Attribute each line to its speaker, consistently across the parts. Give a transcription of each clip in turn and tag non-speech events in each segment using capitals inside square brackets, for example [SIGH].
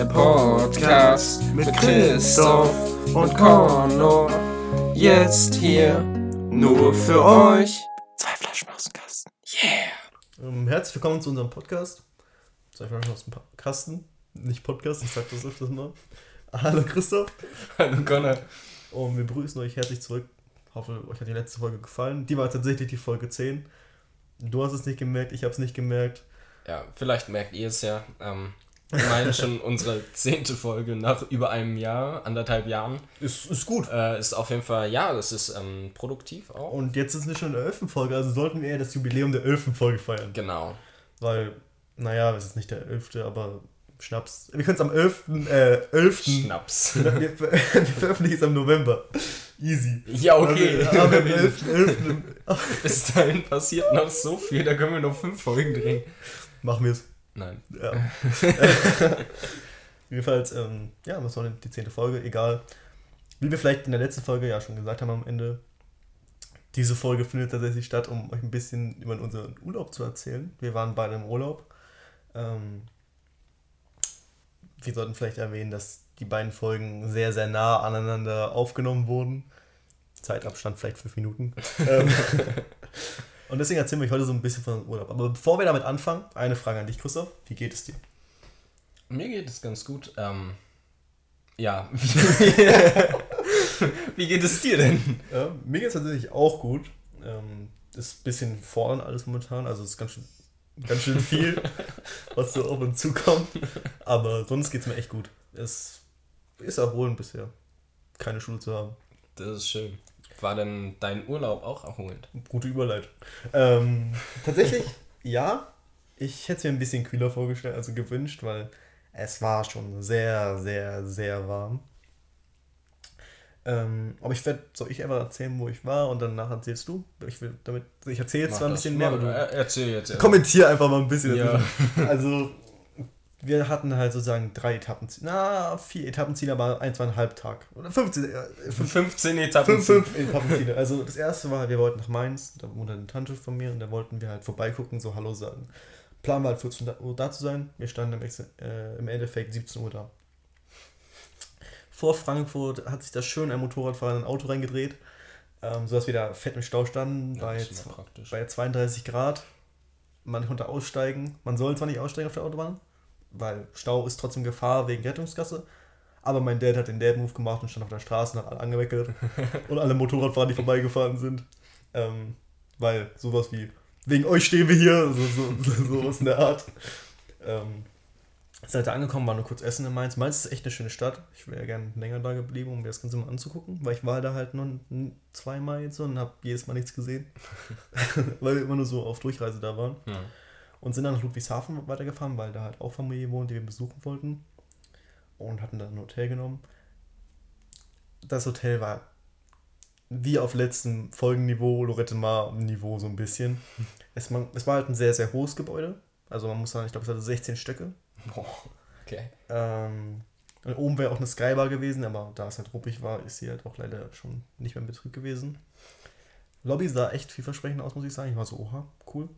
Speaker 1: Der Podcast mit Christoph und Connor. Jetzt hier nur für euch. Zwei Flaschen aus dem Kasten. Yeah!
Speaker 2: Ähm, herzlich willkommen zu unserem Podcast. Zwei Flaschen aus dem Pa- Kasten. Nicht Podcast, ich sag das öfters mal. Hallo Christoph.
Speaker 1: Hallo Connor.
Speaker 2: Und wir begrüßen euch herzlich zurück. Hoffe, euch hat die letzte Folge gefallen. Die war tatsächlich die Folge 10. Du hast es nicht gemerkt, ich habe es nicht gemerkt.
Speaker 1: Ja, vielleicht merkt ihr es ja. Ähm, wir meinen schon unsere zehnte Folge nach über einem Jahr, anderthalb Jahren.
Speaker 2: Ist, ist gut.
Speaker 1: Äh, ist auf jeden Fall, ja, das ist ähm, produktiv auch.
Speaker 2: Und jetzt ist es schon eine 11. Folge, also sollten wir eher das Jubiläum der 11. Folge feiern.
Speaker 1: Genau.
Speaker 2: Weil, naja, es ist nicht der 11., aber Schnaps. Wir können es am 11. Äh, 11.
Speaker 1: Schnaps. [LAUGHS]
Speaker 2: wir, ver- wir veröffentlichen es am November. Easy.
Speaker 1: Ja, okay.
Speaker 2: Aber, aber am 11. 11. [LAUGHS]
Speaker 1: Bis dahin passiert noch so viel, da können wir noch fünf Folgen drehen.
Speaker 2: machen wir es.
Speaker 1: Nein.
Speaker 2: Ja. [LAUGHS] Jedenfalls, ähm, ja, was war denn die zehnte Folge? Egal. Wie wir vielleicht in der letzten Folge ja schon gesagt haben am Ende, diese Folge findet tatsächlich statt, um euch ein bisschen über unseren Urlaub zu erzählen. Wir waren beide im Urlaub. Ähm, wir sollten vielleicht erwähnen, dass die beiden Folgen sehr, sehr nah aneinander aufgenommen wurden. Zeitabstand vielleicht fünf Minuten. [LAUGHS] und deswegen erzählen wir euch heute so ein bisschen von unserem Urlaub. Aber bevor wir damit anfangen, eine Frage an dich, Christoph. Wie geht es dir?
Speaker 1: Mir geht es ganz gut. Ähm, ja. [LAUGHS] Wie, geht es dir denn?
Speaker 2: Ja, mir geht es tatsächlich auch gut. Ähm, ist ein bisschen fordernd alles momentan. Also es ist ganz schön, ganz schön viel, [LAUGHS] was so auf uns zukommt. Aber sonst geht es mir echt gut. Es ist erholend bisher, keine Schule zu haben.
Speaker 1: Das ist schön. War denn dein Urlaub auch erholend?
Speaker 2: Gute Überleitung. Ähm, [LAUGHS] tatsächlich, ja. Ich hätte es mir ein bisschen kühler vorgestellt, also gewünscht, weil es war schon sehr, sehr, sehr warm. Ähm, aber ich werde, soll ich einfach erzählen, wo ich war und danach erzählst du? Ich will damit, ich erzähle jetzt
Speaker 1: Mach
Speaker 2: zwar ein bisschen mehr, aber du
Speaker 1: äh, Erzähl jetzt.
Speaker 2: kommentier einfach mal ein bisschen.
Speaker 1: Ja.
Speaker 2: Also, wir hatten halt sozusagen drei Etappenziele, na, vier Etappenziele, aber ein, zweieinhalb Tag. Oder 15, äh,
Speaker 1: 15 Etappen.
Speaker 2: Fünf, fünf Etappenziele. Also das erste war, wir wollten nach Mainz, da wohnt eine Tante von mir und da wollten wir halt vorbeigucken, so Hallo sagen. Plan war halt 14 Uhr da zu sein. Wir standen im, Ex- äh, im Endeffekt 17 Uhr da. Vor Frankfurt hat sich da schön ein Motorradfahrer in ein Auto reingedreht, ähm, sodass wir da fett im Stau standen,
Speaker 1: Ja,
Speaker 2: bei, bei 32 Grad. Man konnte aussteigen. Man soll zwar nicht aussteigen auf der Autobahn, weil Stau ist trotzdem Gefahr wegen Rettungsgasse. Aber mein Dad hat den Dad-Move gemacht und stand auf der Straße und hat alle angeweckelt. [LAUGHS] und alle Motorradfahrer, die vorbeigefahren sind. Ähm, weil sowas wie, wegen euch stehen wir hier, so, so, so, sowas in der Art. Ähm, sind da angekommen, waren nur kurz essen in Mainz. Mainz ist echt eine schöne Stadt. Ich wäre gerne länger da geblieben, um mir das Ganze mal anzugucken, weil ich war da halt nur zweimal jetzt so und habe jedes Mal nichts gesehen. [LAUGHS] [LAUGHS] weil wir immer nur so auf Durchreise da waren.
Speaker 1: Ja.
Speaker 2: Und sind dann nach Ludwigshafen weitergefahren, weil da halt auch Familie wohnt, die wir besuchen wollten. Und hatten dann ein Hotel genommen. Das Hotel war wie auf letztem Folgenniveau, Lorette Mar Niveau so ein bisschen. [LAUGHS] Es, man, es war halt ein sehr, sehr hohes Gebäude. Also man muss sagen, ich glaube, es hatte 16 Stöcke.
Speaker 1: Boah, okay.
Speaker 2: Ähm, und oben wäre auch eine Skybar gewesen, aber da es halt ruppig war, ist sie halt auch leider schon nicht mehr in Betrieb gewesen. Lobby sah echt vielversprechend aus, muss ich sagen. Ich war so, oha, cool.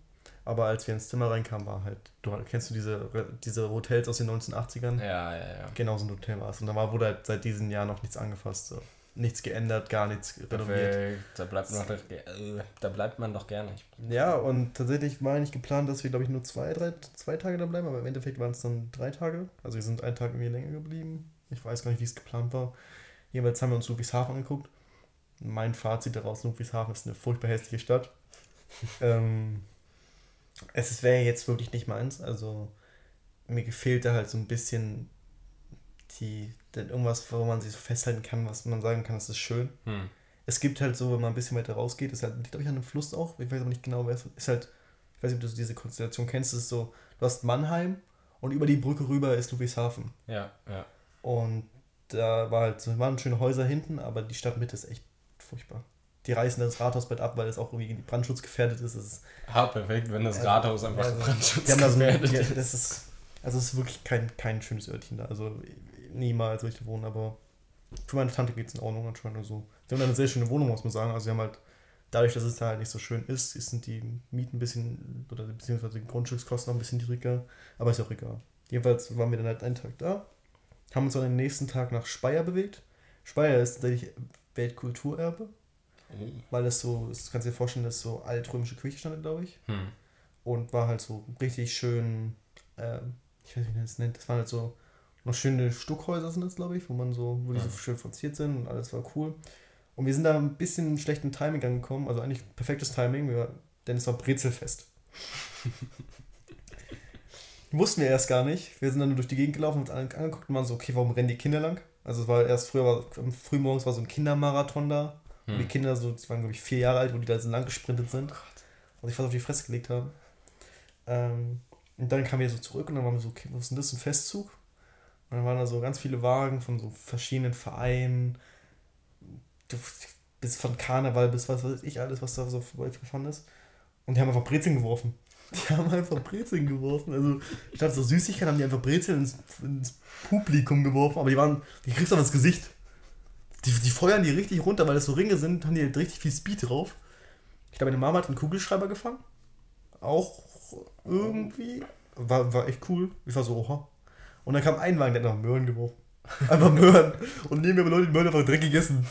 Speaker 2: Aber als wir ins Zimmer reinkamen, war halt, du kennst du diese, diese Hotels aus den 1980ern?
Speaker 1: Ja, ja, ja.
Speaker 2: Genau so ein Hotel war es. Und da war, wurde halt seit diesem Jahr noch nichts angefasst. So. Nichts geändert, gar nichts renoviert.
Speaker 1: Da bleibt, man doch, äh, da bleibt man doch gerne.
Speaker 2: Ja, und tatsächlich war eigentlich geplant, dass wir, glaube ich, nur zwei, drei, zwei Tage da bleiben, aber im Endeffekt waren es dann drei Tage. Also wir sind einen Tag irgendwie länger geblieben. Ich weiß gar nicht, wie es geplant war. Jedenfalls haben wir uns Ludwigshafen angeguckt. Mein Fazit daraus, Ludwigshafen ist eine furchtbar hässliche Stadt. [LAUGHS] ähm, es wäre jetzt wirklich nicht meins. Also mir gefehlte halt so ein bisschen die, denn irgendwas, wo man sich so festhalten kann, was man sagen kann, das ist schön
Speaker 1: Hm.
Speaker 2: es gibt halt so, wenn man ein bisschen weiter rausgeht, ist halt, liegt glaube ich an einem Fluss auch, ich weiß aber nicht genau, wer es ist halt, ich weiß nicht, ob du diese Konstellation kennst, es ist so, du hast Mannheim und über die Brücke rüber ist Ludwigshafen.
Speaker 1: Ja, ja.
Speaker 2: Und da war halt, so waren schöne Häuser hinten, aber die Stadtmitte ist echt furchtbar. Die reißen das Rathausbett ab, weil es auch irgendwie brandschutzgefährdet ist. Es ist
Speaker 1: Ah, perfekt, wenn das
Speaker 2: Ja,
Speaker 1: Rathaus einfach
Speaker 2: also,
Speaker 1: Brandschutz
Speaker 2: die haben da so
Speaker 1: gefährdet
Speaker 2: ja,
Speaker 1: ist.
Speaker 2: das ist, also es ist wirklich kein, kein schönes Örtchen da. Also niemals würde ich wohnen, aber für meine Tante geht es in Ordnung anscheinend. Also, sie haben eine sehr schöne Wohnung, muss man sagen. Also sie haben halt, dadurch, dass es da halt nicht so schön ist, sind die Mieten ein bisschen, oder beziehungsweise die Grundstückskosten noch ein bisschen niedriger, aber ist auch egal. Jedenfalls waren wir dann halt einen Tag da haben uns dann am nächsten Tag nach Speyer bewegt. Speyer ist tatsächlich Weltkulturerbe,
Speaker 1: Oh.
Speaker 2: weil das so, das kannst du dir vorstellen, das ist so altrömische Küche stand, glaube ich.
Speaker 1: Hm.
Speaker 2: Und war halt so richtig schön, ähm, ich weiß nicht, wie man das nennt, das waren halt so noch schöne Stuckhäuser sind das, glaube ich, wo man so, wo die so
Speaker 1: Ja.
Speaker 2: schön verziert sind und alles war cool. Und wir sind da ein bisschen im schlechten Timing angekommen, also eigentlich perfektes Timing, wir, denn es war Brezelfest. [LAUGHS] Wussten wir erst gar nicht. Wir sind dann nur durch die Gegend gelaufen, alle angeguckt und waren so, okay, warum rennen die Kinder lang? Also es war erst früher, war, frühmorgens war so ein Kindermarathon da. Und die
Speaker 1: Hm.
Speaker 2: Kinder, so, die waren glaube ich vier Jahre alt, wo die da so lang gesprintet sind. Und sich fast auf die Fresse gelegt haben. Ähm, und dann kamen wir so zurück und dann waren wir so, okay, was ist denn das, ein Festzug? Und dann waren da so ganz viele Wagen von so verschiedenen Vereinen. Bis von Karneval bis was weiß ich alles, was da so vorbeigefahren ist. Und die haben einfach Brezeln geworfen. [LAUGHS] Die haben einfach Brezeln geworfen. Also statt so Süßigkeiten haben die einfach Brezeln ins, ins Publikum geworfen. Aber die waren, die kriegst du aber ins Gesicht. Die, die feuern die richtig runter, weil das so Ringe sind, haben die halt richtig viel Speed drauf. Ich glaube, meine Mama hat einen Kugelschreiber gefangen. Auch irgendwie. War, war echt cool. Ich war so, oha. Und dann kam ein Wagen, der hat noch Möhren geworfen. Einfach [LAUGHS] Möhren. Und neben mir haben Leute die Möhren einfach direkt gegessen.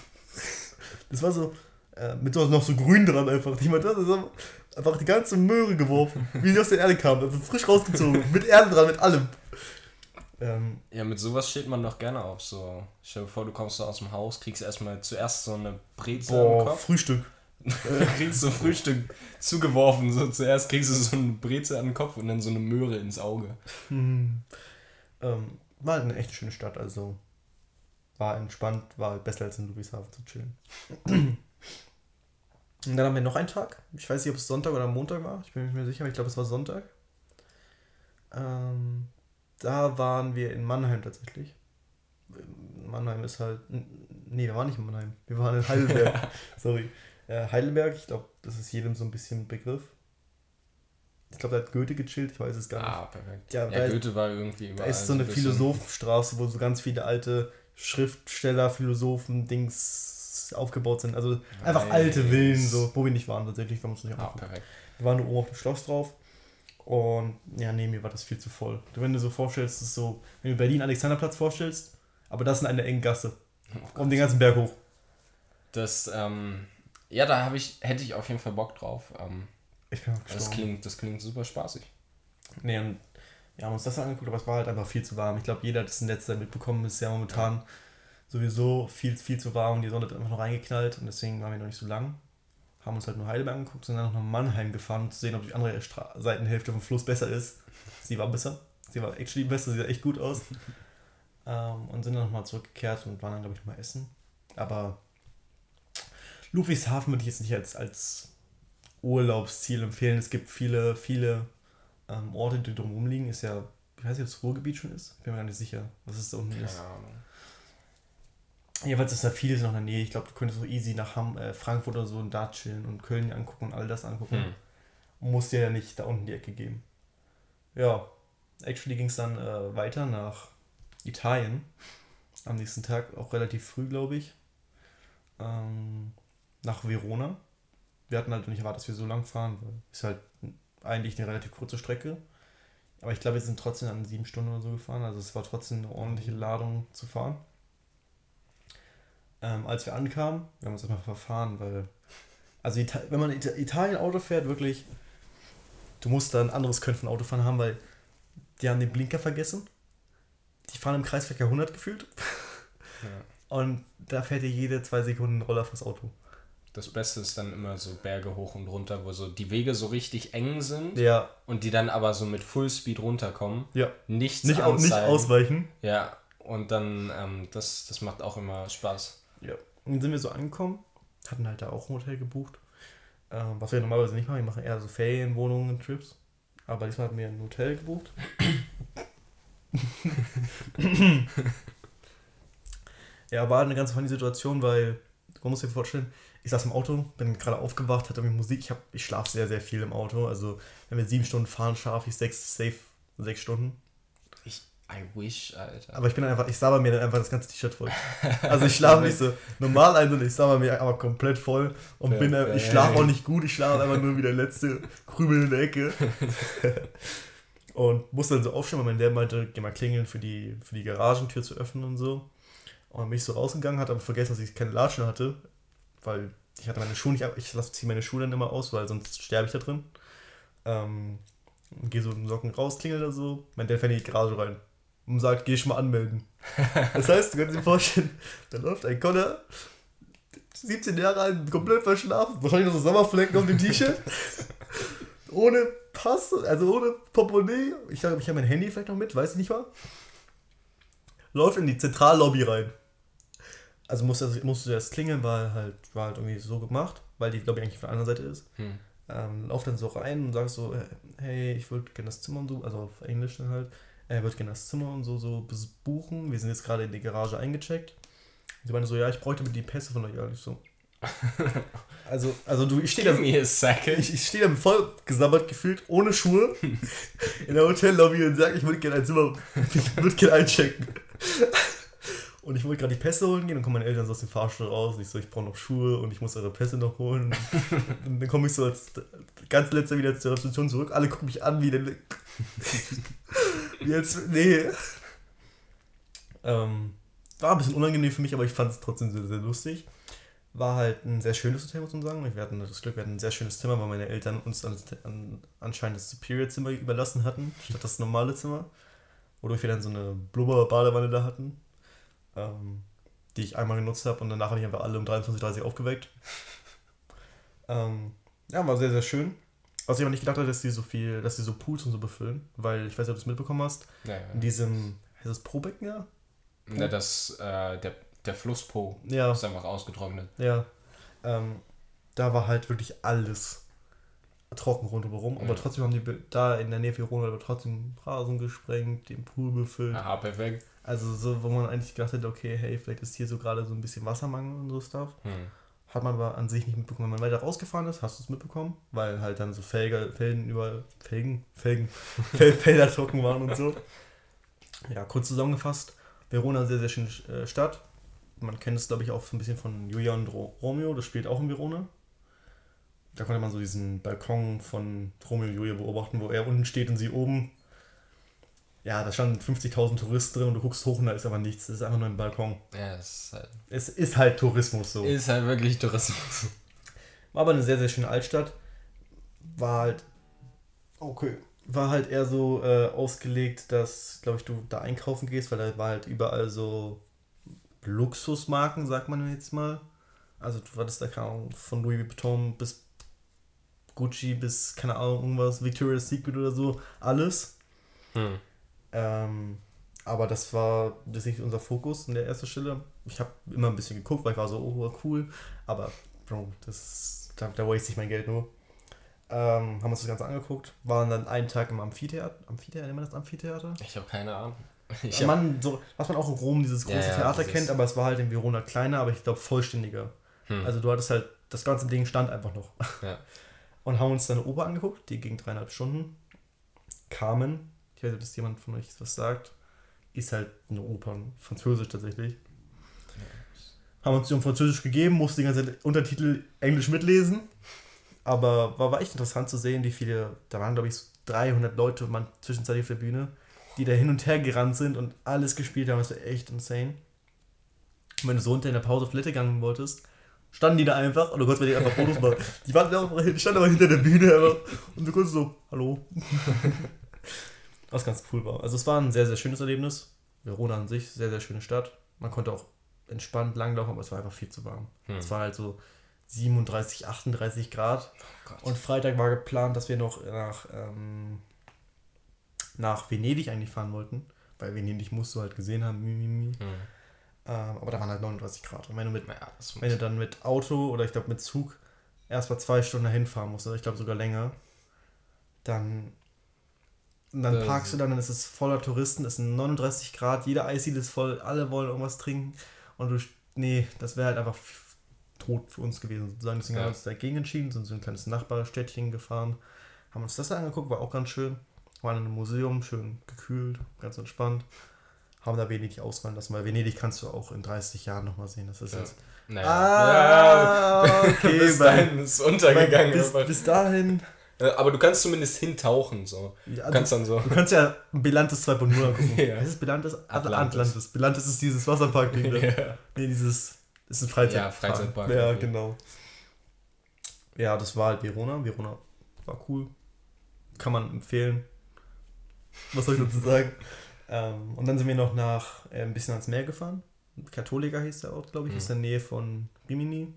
Speaker 2: Das war so, äh, mit so noch so grün dran einfach. Jemand hat das einfach die ganze Möhre geworfen. Wie sie aus der Erde kam. Also frisch rausgezogen. mit Erde dran, mit allem. Ähm,
Speaker 1: Ja, mit sowas steht man doch gerne auf. So, stell dir vor, du kommst so aus dem Haus, kriegst erstmal zuerst so eine Brezel im
Speaker 2: boah,
Speaker 1: Kopf.
Speaker 2: Frühstück.
Speaker 1: kriegst so Frühstück zugeworfen. So zuerst kriegst du so eine Brezel an den Kopf und dann so eine Möhre ins Auge.
Speaker 2: Hm. Ähm, war eine echt schöne Stadt, also war entspannt, war besser als in Ludwigshafen zu chillen. [CLEARS THROAT] Und dann haben wir noch einen Tag. Ich weiß nicht, ob es Sonntag oder Montag war. Ich bin mir nicht mehr sicher, aber ich glaube, es war Sonntag. Ähm, da waren wir in Mannheim tatsächlich. Mannheim ist halt. Nee, wir waren nicht in Mannheim. Wir waren in Heidelberg. [LAUGHS] Sorry. Äh, Heidelberg, ich glaube, das ist jedem so ein bisschen ein Begriff. Ich glaube, da hat Goethe gechillt, ich weiß es gar nicht.
Speaker 1: Ah, perfekt.
Speaker 2: Ja,
Speaker 1: Ja,
Speaker 2: da
Speaker 1: Goethe war irgendwie
Speaker 2: Da
Speaker 1: überall.
Speaker 2: ist so eine
Speaker 1: ein
Speaker 2: Philosophenstraße, wo so ganz viele alte Schriftsteller, Philosophen, Dings aufgebaut sind. Also einfach
Speaker 1: Nice.
Speaker 2: alte Villen, so, wo wir nicht waren tatsächlich, wir haben uns nicht
Speaker 1: Ah, perfekt.
Speaker 2: Wir waren nur oben auf dem Schloss drauf. Und ja, nee, mir war das viel zu voll. Wenn du so vorstellst, das ist so, wenn du Berlin Alexanderplatz vorstellst, aber das in einer engen Gasse. um den ganzen Berg hoch.
Speaker 1: Das, ähm, ja, da habe ich, hätte ich auf jeden Fall Bock drauf. Ähm,
Speaker 2: Ich bin auch
Speaker 1: das
Speaker 2: gestorben.
Speaker 1: klingt, das klingt super spaßig.
Speaker 2: Nee, und wir haben uns das angeguckt, aber es war halt einfach viel zu warm. Ich glaube, jeder hat das in letzter Zeit mitbekommen, ist ja momentan sowieso viel, viel zu warm und die Sonne hat einfach noch reingeknallt und deswegen waren wir noch nicht so lang. Haben uns halt nur Heidelberg angeguckt, sind dann noch nach Mannheim gefahren, um zu sehen, ob die andere Stra Seitenhälfte vom Fluss besser ist. Sie war besser. Sie war actually besser, sie sah echt gut aus. [LAUGHS] ähm, und sind dann nochmal zurückgekehrt und waren dann, glaube ich, nochmal essen. Aber Ludwigshafen würde ich jetzt nicht als, als Urlaubsziel empfehlen. Es gibt viele, viele ähm, Orte, die drumherum liegen. Ist ja, ich weiß nicht, ob es Ruhrgebiet schon ist. Bin mir gar nicht sicher, was es da unten ist.
Speaker 1: Keine Ahnung.
Speaker 2: Jedenfalls ist da vieles noch in der Nähe. Ich glaube, du könntest so easy nach Ham äh, Frankfurt oder so und da chillen und Köln angucken und all das angucken.
Speaker 1: Hm.
Speaker 2: Muss dir ja nicht da unten die Ecke geben. Ja, actually ging es dann äh, weiter nach Italien. Am nächsten Tag, auch relativ früh, glaube ich. Ähm, nach Verona. Wir hatten halt nicht erwartet, dass wir so lang fahren, weil ist halt eigentlich eine relativ kurze Strecke. Aber ich glaube, wir sind trotzdem an sieben Stunden oder so gefahren. Also es war trotzdem eine ordentliche Ladung zu fahren. Ähm, als wir ankamen, wir haben uns erstmal verfahren, weil. Also Ita wenn man Ita Italien Auto fährt, wirklich, du musst da ein anderes Können von Autofahren haben, weil die haben den Blinker vergessen. Die fahren im Kreisverkehr 100 gefühlt. [LAUGHS]
Speaker 1: Ja.
Speaker 2: Und da fährt dir jede zwei Sekunden ein Roller fürs Auto.
Speaker 1: Das Beste ist dann immer so Berge hoch und runter, wo so die Wege so richtig eng sind
Speaker 2: Ja,
Speaker 1: und die dann aber so mit Fullspeed runterkommen.
Speaker 2: ja.
Speaker 1: Nichts
Speaker 2: Nicht, au nicht
Speaker 1: anzeigen.
Speaker 2: ausweichen.
Speaker 1: Ja, und dann, ähm, das, das macht auch immer Spaß.
Speaker 2: Ja. Und dann sind wir so angekommen, hatten halt da auch ein Hotel gebucht. Ähm, was wir normalerweise nicht machen, wir machen eher so Ferienwohnungen, Trips. Aber diesmal hatten wir ein Hotel gebucht. ja, war eine ganz funny Situation, weil, man muss sich vorstellen, ich saß im Auto, bin gerade aufgewacht, hatte irgendwie Musik. Ich, hab- ich schlafe sehr, sehr viel im Auto. Also, wenn wir sieben Stunden fahren, schlafe ich sechs, safe sechs Stunden.
Speaker 1: I wish, Alter.
Speaker 2: Aber ich bin einfach, ich sabber mir dann einfach das ganze T-Shirt voll. [LAUGHS] Also ich schlafe nicht so normal ein, sondern ich sabber mir aber komplett voll und bin, ich schlafe auch nicht gut, ich schlafe einfach nur wie der letzte Krümel in der Ecke. [LAUGHS] Und musste dann so aufstehen, weil mein Dad meinte, geh mal klingeln für die, für die Garagentür zu öffnen und so. Und dann bin ich so rausgegangen, hatte aber vergessen, dass ich keine Latschen hatte, weil ich hatte meine Schuhe nicht ab. Ich ziehe meine Schuhe dann immer aus, weil sonst sterbe ich da drin. Ähm, gehe so in den Socken raus, klingel da so. Mein Dad fährt in die Garage rein und sagt, geh schon mal anmelden. [LAUGHS] Das heißt, du kannst dir vorstellen, da läuft ein Connor, 17 Jahre alt, komplett verschlafen, wahrscheinlich noch so Sommerflecken auf dem T-Shirt, ohne Pass, also ohne Portemonnaie. Ich glaube, ich habe mein Handy vielleicht noch mit, weiß ich nicht mal. Läuft in die Zentrallobby rein. Also musste, also musste erst klingeln, weil halt, war halt irgendwie so gemacht, weil die, ich, eigentlich von der anderen Seite ist.
Speaker 1: Hm.
Speaker 2: Ähm, lauf dann so rein und sagst so, äh, hey, ich würde gerne das Zimmer und so, also auf Englisch dann halt, er würde gerne das Zimmer und so, so buchen. Wir sind jetzt gerade in die Garage eingecheckt. Und sie meinte so, ja, ich bräuchte die Pässe von euch. Ja, ich so. [LAUGHS] Also, also du, ich stehe da, ich, ich stehe da voll gesabbert gefühlt, ohne Schuhe, [LAUGHS] in der Hotellobby und sage, ich würde gerne ein Zimmer, ich würde gerne einchecken. Und ich wollte gerade die Pässe holen gehen, dann kommen meine Eltern so aus dem Fahrstuhl raus. Und ich so, ich brauche noch Schuhe und ich muss eure Pässe noch holen. [LAUGHS] Und dann komme ich so als ganz letzter wieder zur Rezeption zurück. Alle gucken mich an, wie denn. Jetzt, nee. Ähm, war ein bisschen unangenehm für mich, aber ich fand es trotzdem sehr, sehr lustig. War halt ein sehr schönes Hotel, muss man sagen. Wir hatten das Glück, wir hatten ein sehr schönes Zimmer, weil meine Eltern uns an, an, anscheinend das Superior-Zimmer überlassen hatten, statt das normale Zimmer. Wodurch wir dann so eine Blubber-Badewanne da hatten, ähm, die ich einmal genutzt habe und danach habe ich einfach alle um 23.30 Uhr aufgeweckt. ähm, ja, war sehr, sehr schön. Was ich aber nicht gedacht hatte, dass die so viel, dass die so Pools und so befüllen, weil ich weiß nicht, ob du es mitbekommen hast.
Speaker 1: Ja,
Speaker 2: In diesem, heißt das Probecken, ja?
Speaker 1: ja. das, äh, der, der Flusspo
Speaker 2: Ja.
Speaker 1: ist einfach ausgetrocknet.
Speaker 2: Ja. Ähm, da war halt wirklich alles trocken rundherum. Aber
Speaker 1: Ja.
Speaker 2: trotzdem haben die da in der Nähe von Verona aber trotzdem Rasen gesprengt, den Pool befüllt.
Speaker 1: Aha, perfekt.
Speaker 2: Also so, wo man eigentlich gedacht hätte, okay, hey, vielleicht ist hier so gerade so ein bisschen Wassermangel und so Stuff.
Speaker 1: Hm.
Speaker 2: Hat man aber an sich nicht mitbekommen. Wenn man weiter rausgefahren ist, hast du es mitbekommen, weil halt dann so Felger, Felgen über Felgen, Felgen, [LAUGHS] Fel Felder trocken waren und so. Ja, kurz zusammengefasst, Verona sehr, sehr schöne äh, Stadt. Man kennt es, glaube ich, auch so ein bisschen von Julia und Ro Romeo, das spielt auch in Verona. Da konnte man so diesen Balkon von Romeo und Julia beobachten, wo er unten steht und sie oben. Ja, da standen 50.000 Touristen drin und du guckst hoch und da ist aber nichts. Das ist einfach nur ein Balkon.
Speaker 1: Ja, es ist halt,
Speaker 2: Es ist halt Tourismus so.
Speaker 1: ist halt wirklich Tourismus. [LAUGHS]
Speaker 2: War aber eine sehr, sehr schöne Altstadt. War halt. Okay. War halt eher so äh, ausgelegt, dass, glaube ich, du da einkaufen gehst, weil da war halt überall so Luxusmarken, sagt man jetzt mal. Also du hattest da keine Ahnung, von Louis Vuitton bis Gucci bis, keine Ahnung, irgendwas, Victoria's Secret oder so, alles.
Speaker 1: Hm.
Speaker 2: Ähm, aber das war das ist nicht unser Fokus in der ersten Stelle. Ich habe immer ein bisschen geguckt, weil ich war so, oh, cool. Aber, Bro, das, da, da waste ich mein Geld nur. Ähm, haben uns das Ganze angeguckt. Waren dann einen Tag im Amphitheater. Amphitheater, nennt man das Amphitheater?
Speaker 1: Ich habe keine Ahnung. [LAUGHS] Ich hab,
Speaker 2: man, so, was man auch in Rom, dieses große
Speaker 1: Ja, ja,
Speaker 2: Theater
Speaker 1: dieses-
Speaker 2: kennt, aber es war halt in Verona kleiner, aber ich glaube vollständiger.
Speaker 1: Hm.
Speaker 2: Also du hattest halt, das ganze Ding stand einfach noch.
Speaker 1: Ja. [LAUGHS]
Speaker 2: Und haben uns dann eine Oper angeguckt, die ging dreieinhalb Stunden. Carmen, ich weiß nicht, ob das jemand von euch was sagt, ist halt eine Oper, französisch tatsächlich. Haben uns die um Französisch gegeben, mussten die ganze Zeit Untertitel Englisch mitlesen. Aber war, war echt interessant zu sehen, wie viele, da waren glaube ich so 300 Leute man zwischenzeitlich auf der Bühne, die da hin und her gerannt sind und alles gespielt haben. Das war echt insane. Und wenn du so unter in der Pause auf Toilette gegangen wolltest, standen die da einfach und du konntest mit denen einfach Fotos machen. Die waren da auch, standen aber hinter der Bühne einfach und du konntest so, hallo. [LAUGHS] Was ganz cool war. Also es war ein sehr, sehr schönes Erlebnis. Verona an sich, sehr, sehr schöne Stadt. Man konnte auch entspannt langlaufen, aber es war einfach viel zu warm.
Speaker 1: Hm.
Speaker 2: Es war halt so 37, 38 Grad.
Speaker 1: Gott.
Speaker 2: Und Freitag war geplant, dass wir noch nach, ähm, nach Venedig eigentlich fahren wollten. Weil Venedig musst du halt gesehen haben. Mi, mi, mi.
Speaker 1: Hm.
Speaker 2: Ähm, aber da waren halt 39 Grad. Und wenn du, mit,
Speaker 1: muss.
Speaker 2: wenn du dann mit Auto oder ich glaube mit Zug erst mal zwei Stunden dahin fahren musst, oder ich glaube sogar länger, dann, und dann parkst du dann, dann ist es voller Touristen, es sind 39 Grad, jeder Eisdiele ist voll, alle wollen irgendwas trinken. Und du, nee, das wäre halt einfach tot für uns gewesen. Sozusagen. Deswegen
Speaker 1: Ja.
Speaker 2: haben wir uns dagegen entschieden, sind so ein kleines Nachbarstädtchen gefahren, haben uns das angeguckt, war auch ganz schön. Waren in einem Museum, schön gekühlt, ganz entspannt. Haben da Venedig auswandern lassen, weil Venedig kannst du auch in 30 Jahren nochmal sehen. Das ist
Speaker 1: Ja.
Speaker 2: jetzt.
Speaker 1: Naja.
Speaker 2: Ah, [LAUGHS]
Speaker 1: ja,
Speaker 2: okay,
Speaker 1: bis dahin ist untergegangen.
Speaker 2: bis, bis dahin
Speaker 1: aber du kannst zumindest hintauchen, so.
Speaker 2: Ja,
Speaker 1: du kannst dann so.
Speaker 2: Du kannst ja Bilantis 2.0 angucken. [LAUGHS]
Speaker 1: Ja.
Speaker 2: Ist Bilantis?
Speaker 1: Atlantis.
Speaker 2: Atlantis. Bilantis ist dieses Wasserpark-Ding. [LAUGHS]
Speaker 1: ja.
Speaker 2: Nee, dieses ist ein Freizeitpark.
Speaker 1: Ja, Freizeitpark,
Speaker 2: Ja,
Speaker 1: okay.
Speaker 2: genau. Ja, das war halt Verona. Verona war cool. Kann man empfehlen. Was soll ich dazu sagen? [LAUGHS] ähm, und dann sind wir noch nach äh, ein bisschen ans Meer gefahren. Katholika hieß der Ort, glaube ich,
Speaker 1: Mhm.
Speaker 2: ist in der Nähe von Rimini.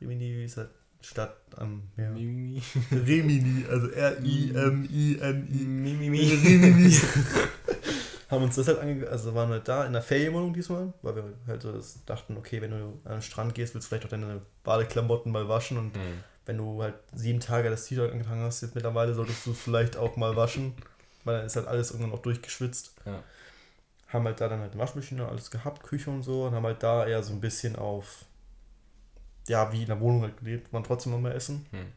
Speaker 2: Rimini ist halt Stadt am Meer.
Speaker 1: Mimimi. [LAUGHS]
Speaker 2: Rimini, also R-I-M-I-N-I.
Speaker 1: Mimimi.
Speaker 2: Rimini. haben uns das halt ange also waren halt da in der Ferienwohnung diesmal, weil wir halt so dachten, okay, wenn du an den Strand gehst, willst du vielleicht auch deine Badeklamotten mal waschen und
Speaker 1: Hm.
Speaker 2: wenn du halt sieben Tage das T-Shirt angetragen hast, jetzt mittlerweile solltest du es vielleicht auch mal waschen, weil dann ist halt alles irgendwann auch durchgeschwitzt.
Speaker 1: Ja.
Speaker 2: Haben halt da dann halt eine Waschmaschine, alles gehabt, Küche und so und haben halt da eher so ein bisschen auf, ja, wie in der Wohnung halt gelebt, waren trotzdem noch mal essen.
Speaker 1: Hm.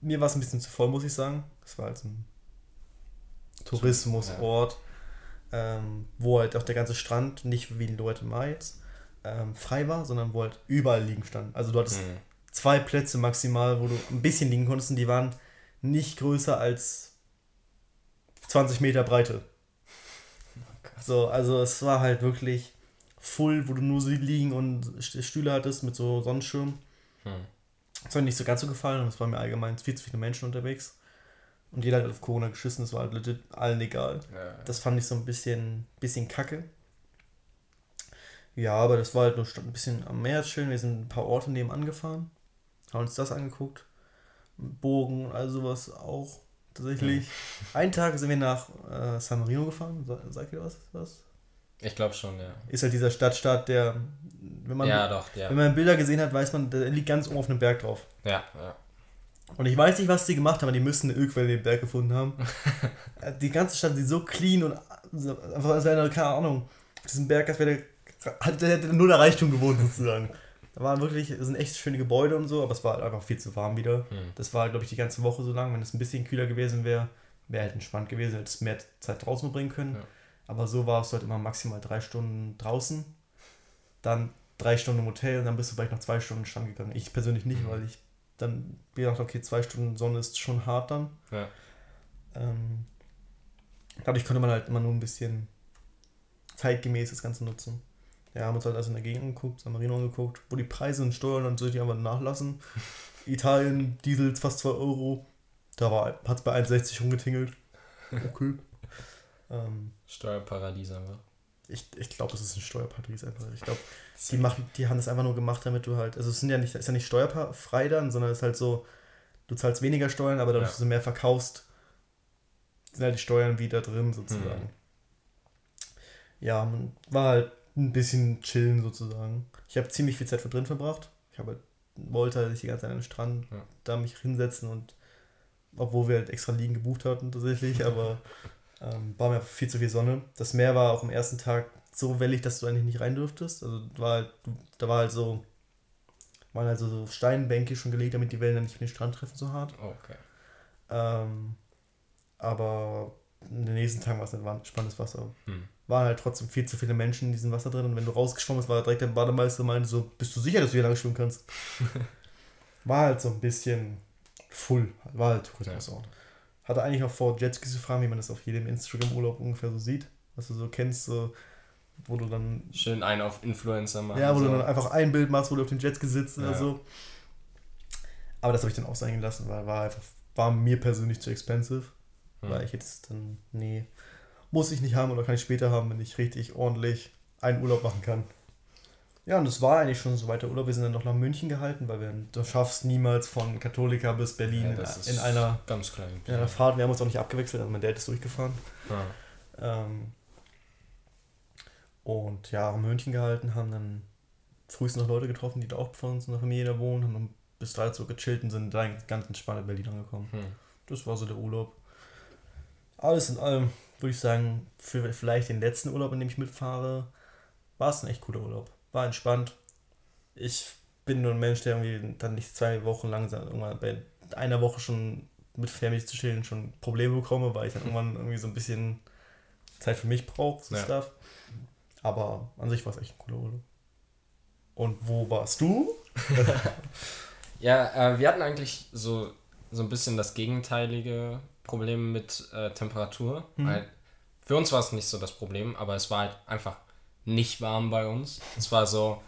Speaker 2: Mir war es ein bisschen zu voll, muss ich sagen. Es war halt so ein Tourismusort, ähm, wo halt auch der ganze Strand nicht wie in Leute jetzt ähm, frei war, sondern wo halt überall liegen stand. Also du hattest
Speaker 1: Hm.
Speaker 2: zwei Plätze maximal, wo du ein bisschen liegen konntest und die waren nicht größer als 20 Meter Breite. [LAUGHS] So, also es war halt wirklich full, wo du nur so liegen und St- Stühle hattest mit so Sonnenschirm.
Speaker 1: Hm.
Speaker 2: Das hat mir nicht so ganz so gefallen und es waren mir allgemein viel zu viele Menschen unterwegs. Und jeder hat auf Corona geschissen, das war halt legit allen egal.
Speaker 1: Ja.
Speaker 2: Das fand ich so ein bisschen, bisschen kacke. Ja, aber das war halt nur ein bisschen am Meer schön. Wir sind ein paar Orte nebenan gefahren, haben uns das angeguckt. Bogen und all sowas auch tatsächlich. Einen Tag sind wir nach äh, San Marino gefahren. Sa- Sagt ihr was? was?
Speaker 1: Ich glaube schon, ja.
Speaker 2: Ist halt dieser Stadtstaat, der, wenn man,
Speaker 1: ja, doch, ja.
Speaker 2: wenn man Bilder gesehen hat, weiß man, der liegt ganz oben auf einem Berg drauf.
Speaker 1: Ja, ja.
Speaker 2: Und ich weiß nicht, was die gemacht haben, aber die müssen eine Ölquelle in den Berg gefunden haben. [LAUGHS] Die ganze Stadt sieht so clean und so- einfach, als wäre, keine Ahnung, auf diesem Berg, als wäre der, hat der hätte nur der Reichtum gewohnt sozusagen. Da waren wirklich, das sind echt schöne Gebäude und so, aber es war halt einfach viel zu warm wieder.
Speaker 1: Hm.
Speaker 2: Das war, glaube ich, die ganze Woche so lang. Wenn es ein bisschen kühler gewesen wäre, wäre halt entspannt gewesen, hättest mehr Zeit draußen verbringen können.
Speaker 1: Ja.
Speaker 2: Aber so war es halt immer maximal drei Stunden draußen, dann drei Stunden im Hotel und dann bist du vielleicht noch zwei Stunden Strand gegangen. Ich persönlich nicht,
Speaker 1: Mhm.
Speaker 2: weil ich dann gedacht okay, zwei Stunden Sonne ist schon hart dann.
Speaker 1: Ja.
Speaker 2: Ähm, dadurch konnte man halt immer nur ein bisschen zeitgemäß das Ganze nutzen. Ja, haben uns halt also in der Gegend angeguckt, San Marino angeguckt, wo die Preise und Steuern die einfach nachlassen. [LAUGHS] Italien, Diesel fast 2 Euro. Da hat es bei 1,60 rumgetingelt. Okay. Ähm,
Speaker 1: Steuerparadies einfach.
Speaker 2: ich ich glaube, das ist ein Steuerparadies einfach. Ich glaube, [LAUGHS] die, machen, die haben das einfach nur gemacht, damit du halt. Also, es sind ja nicht, ist ja nicht steuerfrei dann, sondern es ist halt so, du zahlst weniger Steuern, aber dadurch,
Speaker 1: Ja.
Speaker 2: dass du mehr verkaufst, sind halt die Steuern wieder drin sozusagen.
Speaker 1: Mhm.
Speaker 2: Ja, man war halt ein bisschen chillen sozusagen. Ich habe ziemlich viel Zeit für drin verbracht. Ich habe halt, wollte halt die ganze Zeit an den Strand
Speaker 1: Ja.
Speaker 2: da mich hinsetzen und obwohl wir halt extra Liegen gebucht hatten tatsächlich, aber [LAUGHS] ähm, war mir viel zu viel Sonne. Das Meer war auch am ersten Tag so wellig, dass du eigentlich nicht rein dürftest. Also war halt, da war halt so, waren halt so, Steinbänke schon gelegt, damit die Wellen dann nicht den Strand treffen so hart.
Speaker 1: Oh, okay.
Speaker 2: Ähm, aber in den nächsten Tagen war es nicht warm- spannendes Wasser.
Speaker 1: Hm.
Speaker 2: Waren halt trotzdem viel zu viele Menschen in diesem Wasser drin. Und wenn du rausgeschwommen bist, war direkt der Bademeister und meinte so, bist du sicher, dass du hier lang schwimmen kannst? [LAUGHS] war halt so ein bisschen full. War halt Tourismusort. Hatte eigentlich noch vor, Jetskis zu fragen, wie man das auf jedem Instagram-Urlaub ungefähr so sieht. Was du so kennst, so, wo du dann
Speaker 1: Schön einen auf Influencer machen.
Speaker 2: ja, wo
Speaker 1: so.
Speaker 2: du dann einfach ein Bild machst, wo du auf dem Jetski sitzt oder
Speaker 1: Ja.
Speaker 2: so. Aber das habe ich dann auch sein gelassen, weil war einfach, war mir persönlich zu expensive.
Speaker 1: Hm.
Speaker 2: Weil ich jetzt dann, nee, muss ich nicht haben oder kann ich später haben, wenn ich richtig ordentlich einen Urlaub machen kann. Ja, und das war eigentlich schon so weiter Urlaub. Wir sind dann noch nach München gehalten, weil wir, du schaffst niemals von Katholika bis Berlin
Speaker 1: Ja, das
Speaker 2: in, einer,
Speaker 1: ganz klein.
Speaker 2: in einer Fahrt. Wir haben uns auch nicht abgewechselt, also mein Dad ist durchgefahren.
Speaker 1: Ja.
Speaker 2: Ähm, und ja, haben München gehalten, haben dann frühestens noch Leute getroffen, die da auch von uns in der Familie da wohnen, haben dann bis drei so gechillt und sind dann ganz entspannt in Berlin angekommen.
Speaker 1: Hm.
Speaker 2: Das war so der Urlaub. Alles in allem würde ich sagen, für vielleicht den letzten Urlaub, in dem ich mitfahre, war es ein echt cooler Urlaub. War entspannt. Ich bin nur ein Mensch, der irgendwie dann nicht zwei Wochen lang irgendwann bei einer Woche schon mit Family zu chillen schon Probleme bekomme, weil ich dann [LAUGHS] irgendwann irgendwie so ein bisschen Zeit für mich brauche, so
Speaker 1: Ja.
Speaker 2: Stuff. Aber an sich war es echt ein cooler Urlaub. Und wo warst du? [LAUGHS]
Speaker 1: Ja, äh, wir hatten eigentlich so so ein bisschen das gegenteilige Problem mit äh, Temperatur. Weil für uns war es nicht so das Problem, aber es war halt einfach nicht warm bei uns. Es war so,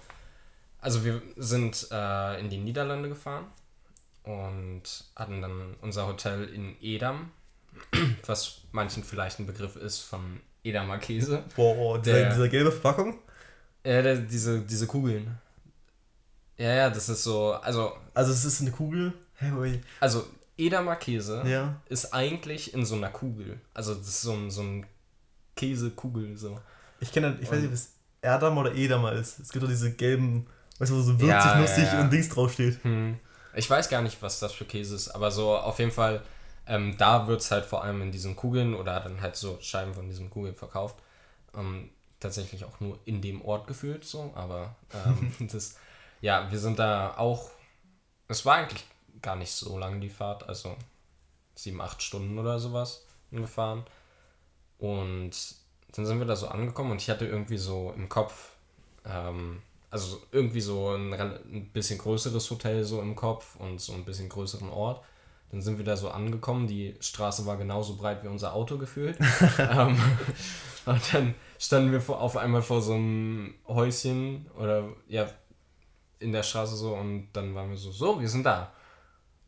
Speaker 1: also wir sind äh, in die Niederlande gefahren und hatten dann unser Hotel in Edam, [CLEARS THROAT] was manchen vielleicht ein Begriff ist von Edamer Käse.
Speaker 2: Boah, dieser,
Speaker 1: Der-
Speaker 2: diese gelbe Verpackung.
Speaker 1: Ja, der, diese, diese Kugeln. Ja, ja, das ist so, also,
Speaker 2: Also es ist eine Kugel. Hey,
Speaker 1: also Edamer Käse
Speaker 2: Ja.
Speaker 1: ist eigentlich in so einer Kugel. Also das ist so ein, so ein Käsekugel, so.
Speaker 2: Ich kenne, ich weiß nicht, ob es Erdam oder Edamer ist. Es gibt doch diese gelben, weißt du, wo so würzig,
Speaker 1: Ja,
Speaker 2: nussig
Speaker 1: ja, ja.
Speaker 2: und Dings draufsteht.
Speaker 1: Hm. Ich weiß gar nicht, was das für Käse ist, aber so auf jeden Fall, ähm, da wird es halt vor allem in diesen Kugeln oder dann halt so Scheiben von diesen Kugeln verkauft. Ähm, tatsächlich auch nur in dem Ort gefühlt so, aber ähm, [LAUGHS] [LAUGHS] das, ja, wir sind da auch, es war eigentlich gar nicht so lang die Fahrt, also sieben, acht Stunden oder sowas gefahren. Und dann sind wir da so angekommen und ich hatte irgendwie so im Kopf, ähm, also irgendwie so ein, ein bisschen größeres Hotel so im Kopf und so ein bisschen größeren Ort. Dann sind wir da so angekommen, die Straße war genauso breit wie unser Auto gefühlt. [LAUGHS] ähm, und dann standen wir vor, auf einmal vor so einem Häuschen oder ja, in der Straße so und dann waren wir so, so, wir sind da.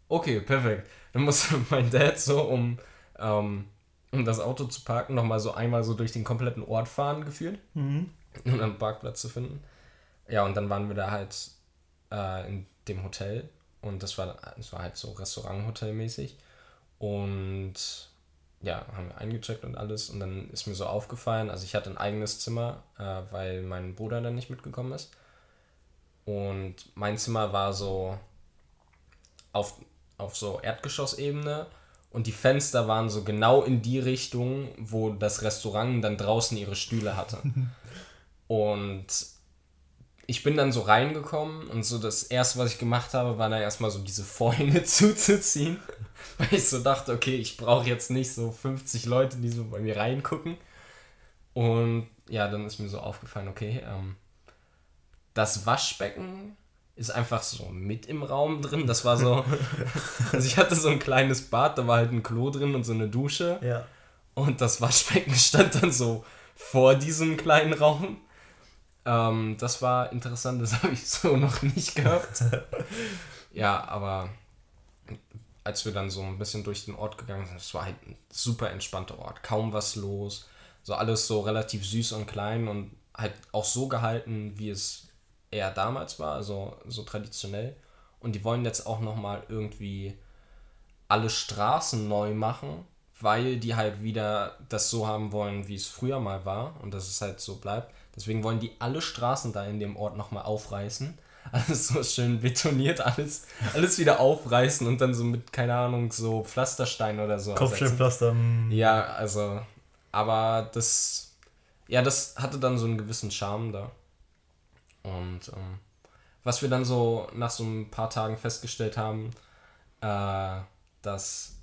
Speaker 1: Okay, perfekt. Dann musste [LAUGHS] mein Dad so, um, ähm, um das Auto zu parken, nochmal so einmal so durch den kompletten Ort fahren gefühlt,
Speaker 2: Mhm.
Speaker 1: um einen Parkplatz zu finden. Ja, und dann waren wir da halt äh, in dem Hotel und das war, das war halt so Restaurant-Hotel-mäßig. Und ja, haben wir eingecheckt und alles und dann ist mir so aufgefallen, also ich hatte ein eigenes Zimmer, äh, weil mein Bruder dann nicht mitgekommen ist. Und mein Zimmer war so auf, auf so Erdgeschossebene und die Fenster waren so genau in die Richtung, wo das Restaurant dann draußen ihre Stühle hatte. [LAUGHS] und ich bin dann so reingekommen und so das erste, was ich gemacht habe, war dann erstmal so diese Vorhänge [LAUGHS] zuzuziehen, weil ich so dachte, okay, ich brauche jetzt nicht so 50 Leute, die so bei mir reingucken. Und ja, dann ist mir so aufgefallen, okay, ähm, das Waschbecken ist einfach so mit im Raum drin. Das war so, [LAUGHS] also ich hatte so ein kleines Bad, da war halt ein Klo drin und so eine Dusche.
Speaker 2: Ja.
Speaker 1: Und das Waschbecken [LAUGHS] stand dann so vor diesem kleinen Raum. Ähm, das war interessant, das [LAUGHS] habe ich so noch nicht gehabt. ja, aber als wir dann so ein bisschen durch den Ort gegangen sind, es war halt ein super entspannter Ort. Kaum was los. So alles so relativ süß und klein und halt auch so gehalten, wie es eher damals war, also so traditionell. Und die wollen jetzt auch nochmal irgendwie alle Straßen neu machen, weil die halt wieder das so haben wollen, wie es früher mal war und dass es halt so bleibt. Deswegen wollen die alle Straßen da in dem Ort nochmal aufreißen. [LAUGHS] Alles so schön betoniert, alles, alles wieder aufreißen und dann so mit, keine Ahnung, so Pflasterstein oder so. ersetzen.
Speaker 2: Kopfsteinpflaster. mm.
Speaker 1: Ja, also, aber das, ja, das hatte dann so einen gewissen Charme da. Und ähm, was wir dann so nach so ein paar Tagen festgestellt haben, äh, dass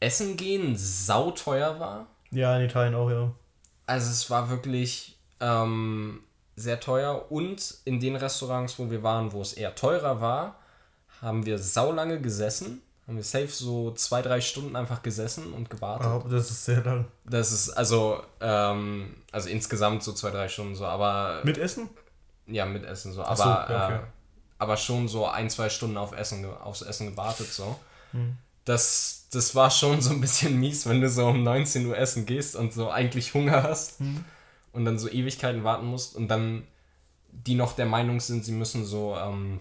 Speaker 1: Essen gehen sauteuer war.
Speaker 2: Ja, in Italien auch, ja.
Speaker 1: Also es war wirklich ähm, sehr teuer und in den Restaurants, wo wir waren, wo es eher teurer war, haben wir saulange gesessen. Haben wir safe so zwei, drei Stunden einfach gesessen und gewartet.
Speaker 2: Aber das ist sehr lang.
Speaker 1: Das ist also, ähm, also insgesamt so zwei, drei Stunden so, aber
Speaker 2: Mit Essen?
Speaker 1: ja, mit Essen so,
Speaker 2: Ach
Speaker 1: aber,
Speaker 2: so, okay.
Speaker 1: äh, aber schon so ein, zwei Stunden auf Essen, aufs Essen gewartet so.
Speaker 2: Hm.
Speaker 1: Das, das war schon so ein bisschen mies, wenn du so um 19 Uhr essen gehst und so eigentlich Hunger hast
Speaker 2: Hm.
Speaker 1: und dann so Ewigkeiten warten musst und dann die noch der Meinung sind, sie müssen so ähm,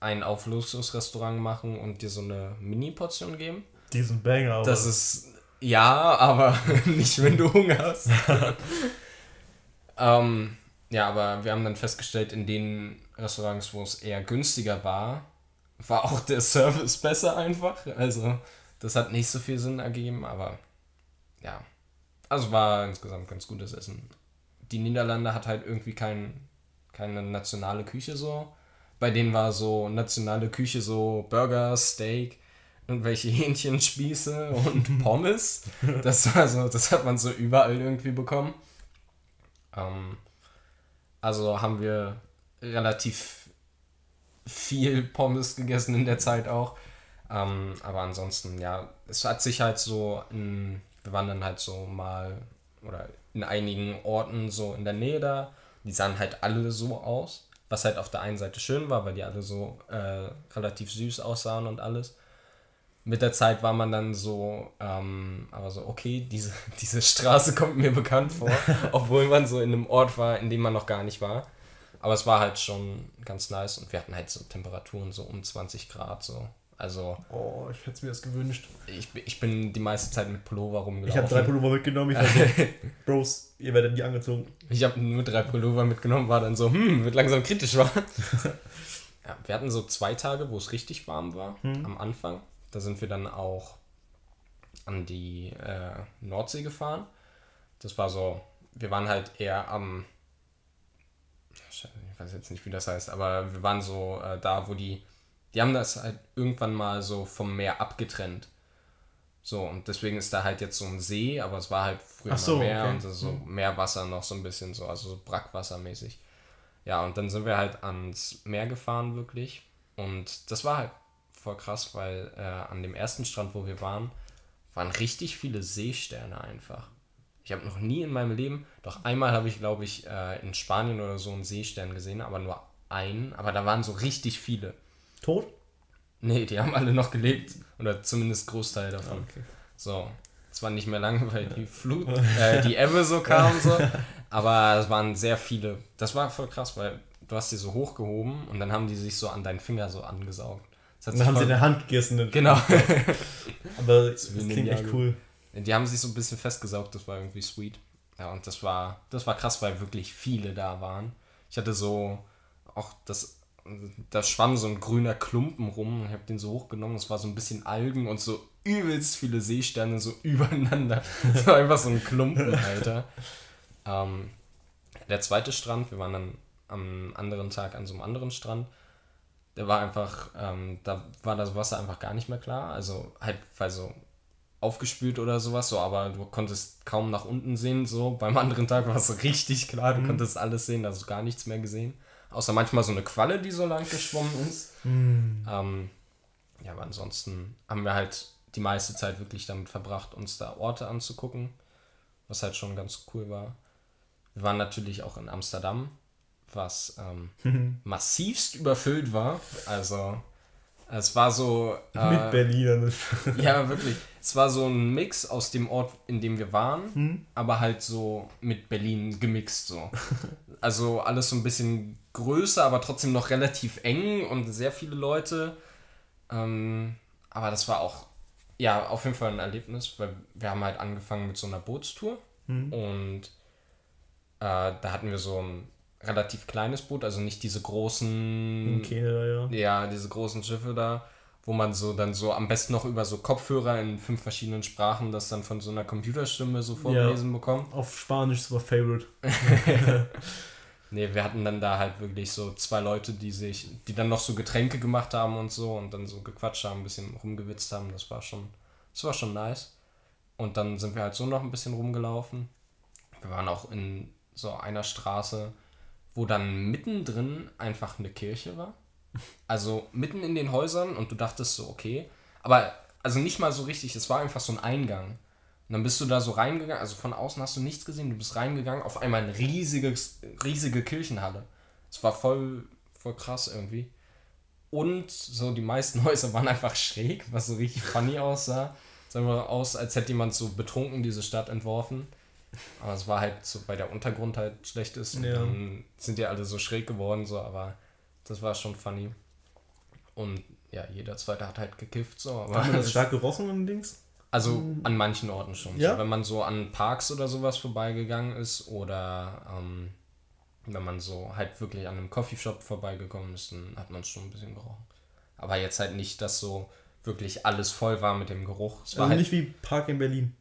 Speaker 1: ein auf Luxusrestaurant machen und dir so eine Mini-Portion geben.
Speaker 2: Diesen Banger, aber.
Speaker 1: Das ist ja, aber [LAUGHS] nicht, wenn du Hunger hast. [LAUGHS] ähm, ja, aber wir haben dann festgestellt, in den Restaurants, wo es eher günstiger war, war auch der Service besser einfach. Also, das hat nicht so viel Sinn ergeben, aber ja. Also war insgesamt ganz gutes Essen. Die Niederlande hat halt irgendwie kein, keine nationale Küche so. Bei denen war so nationale Küche so Burger, Steak, irgendwelche [LAUGHS] Hähnchenspieße und [LAUGHS] Pommes. Das war so, das hat man so überall irgendwie bekommen. Ähm, also haben wir relativ viel Pommes gegessen in der Zeit auch. Ähm, aber ansonsten, ja, es hat sich halt so, in, wir waren dann halt so mal, oder in einigen Orten so in der Nähe da, die sahen halt alle so aus, was halt auf der einen Seite schön war, weil die alle so äh, relativ süß aussahen und alles. Mit der Zeit war man dann so, ähm, aber so, okay, diese, [LAUGHS] diese Straße kommt mir bekannt vor, [LAUGHS] obwohl man so in einem Ort war, in dem man noch gar nicht war. Aber es war halt schon ganz nice und wir hatten halt so Temperaturen so um 20 Grad so. Also.
Speaker 2: Oh, ich hätte es mir das gewünscht.
Speaker 1: Ich, ich bin die meiste Zeit mit Pullover rumgelaufen.
Speaker 2: Ich habe drei Pullover mitgenommen. Ich war so, [LAUGHS] Bros, ihr werdet nie angezogen.
Speaker 1: Ich habe nur drei Pullover mitgenommen, war dann so, hm, wird langsam kritisch, war. [LAUGHS] ja, wir hatten so zwei Tage, wo es richtig warm war, hm. am Anfang. Da sind wir dann auch an die äh, Nordsee gefahren. Das war so, wir waren halt eher am, ich weiß jetzt nicht, wie das heißt, aber wir waren so äh, da, wo die die haben das halt irgendwann mal so vom Meer abgetrennt. So, und deswegen ist da halt jetzt so ein See, aber es war halt früher so, mal Meer okay. und so mhm. Meerwasser noch so ein bisschen so, also so Brackwassermäßig. Ja, und dann sind wir halt ans Meer gefahren, wirklich. Und das war halt voll krass, weil äh, an dem ersten Strand, wo wir waren, waren richtig viele Seesterne einfach. Ich habe noch nie in meinem Leben, doch einmal habe ich, glaube ich, äh, in Spanien oder so einen Seestern gesehen, aber nur einen. Aber da waren so richtig viele.
Speaker 2: Tot?
Speaker 1: Nee, die haben alle noch gelebt. Oder zumindest Großteil davon. Okay. So. Zwar nicht mehr lange, weil die Flut, äh, die Ebbe so kam, so. Aber es waren sehr viele. Das war voll krass, weil du hast die so hochgehoben und dann haben die sich so an deinen Finger so angesaugt.
Speaker 2: und dann haben sie in der Hand gegessen.
Speaker 1: Genau. [LAUGHS]
Speaker 2: Aber das klingt echt cool.
Speaker 1: Die haben sich so ein bisschen festgesaugt, das war irgendwie sweet. Ja, und das war, das war krass, weil wirklich viele da waren. Ich hatte so auch das da schwamm so ein grüner Klumpen rum. Ich habe den so hochgenommen. Es war so ein bisschen Algen und so übelst viele Seesterne so [LAUGHS] übereinander. Das war einfach so ein Klumpen, Alter. ähm, der zweite Strand, wir waren dann am anderen Tag an so einem anderen Strand. Der war einfach, ähm, da war das Wasser einfach gar nicht mehr klar. Also halt, weil so aufgespült oder sowas, so, aber du konntest kaum nach unten sehen, so. Beim anderen Tag war es richtig klar, du mhm. konntest alles sehen, also gar nichts mehr gesehen. Außer manchmal so eine Qualle, die so lang geschwommen ist. Mm. Ähm, ja, aber ansonsten haben wir halt die meiste Zeit wirklich damit verbracht, uns da Orte anzugucken, was halt schon ganz cool war. Wir waren natürlich auch in Amsterdam, was ähm, [LAUGHS] massivst überfüllt war. Also es war so.
Speaker 2: Äh, Mit Berlin. [LAUGHS]
Speaker 1: ja, wirklich. Es war so ein Mix aus dem Ort, in dem wir waren, hm? aber halt so mit Berlin gemixt so. [LAUGHS] Also alles so ein bisschen größer, aber trotzdem noch relativ eng und sehr viele Leute. Ähm, aber das war auch, ja, auf jeden Fall ein Erlebnis, weil wir haben halt angefangen mit so einer Bootstour hm. und äh, da hatten wir so ein relativ kleines Boot, also nicht diese großen.
Speaker 2: Kenia,
Speaker 1: ja. Ja, diese großen Schiffe da, wo man so dann so am besten noch über so Kopfhörer in fünf verschiedenen Sprachen das dann von so einer Computerstimme so vorgelesen ja, bekommt.
Speaker 2: Auf Spanisch ist aber Favorite. [LAUGHS]
Speaker 1: nee, wir hatten dann da halt wirklich so zwei Leute, die sich, die dann noch so Getränke gemacht haben und so und dann so gequatscht haben, ein bisschen rumgewitzt haben. Das war schon, das war schon nice. Und dann sind wir halt so noch ein bisschen rumgelaufen. Wir waren auch in so einer Straße, wo dann mittendrin einfach eine Kirche war. Also mitten in den Häusern und du dachtest so, okay. Aber also nicht mal so richtig, es war einfach so ein Eingang. Und dann bist du da so reingegangen, also von außen hast du nichts gesehen, du bist reingegangen, auf einmal eine riesiges, riesige Kirchenhalle. Es war voll, voll krass irgendwie. Und so die meisten [LAUGHS] Häuser waren einfach schräg, was so richtig funny aussah. Es sah einfach aus, als hätte jemand so betrunken diese Stadt entworfen. Aber es war halt so, weil der Untergrund halt schlecht ist. Und ja. dann sind die alle so schräg geworden, so, aber das war schon funny. Und ja, jeder zweite hat halt gekifft, so.
Speaker 2: Aber hat man das [LAUGHS] stark gerochen und Dings?
Speaker 1: Also hm. an manchen Orten schon. Ja? So, wenn man so an Parks oder sowas vorbeigegangen ist oder ähm, wenn man so halt wirklich an einem Coffeeshop vorbeigekommen ist, dann hat man schon ein bisschen gerochen. Aber jetzt halt nicht, dass so wirklich alles voll war mit dem Geruch.
Speaker 2: Es also war halt nicht wie Park in Berlin.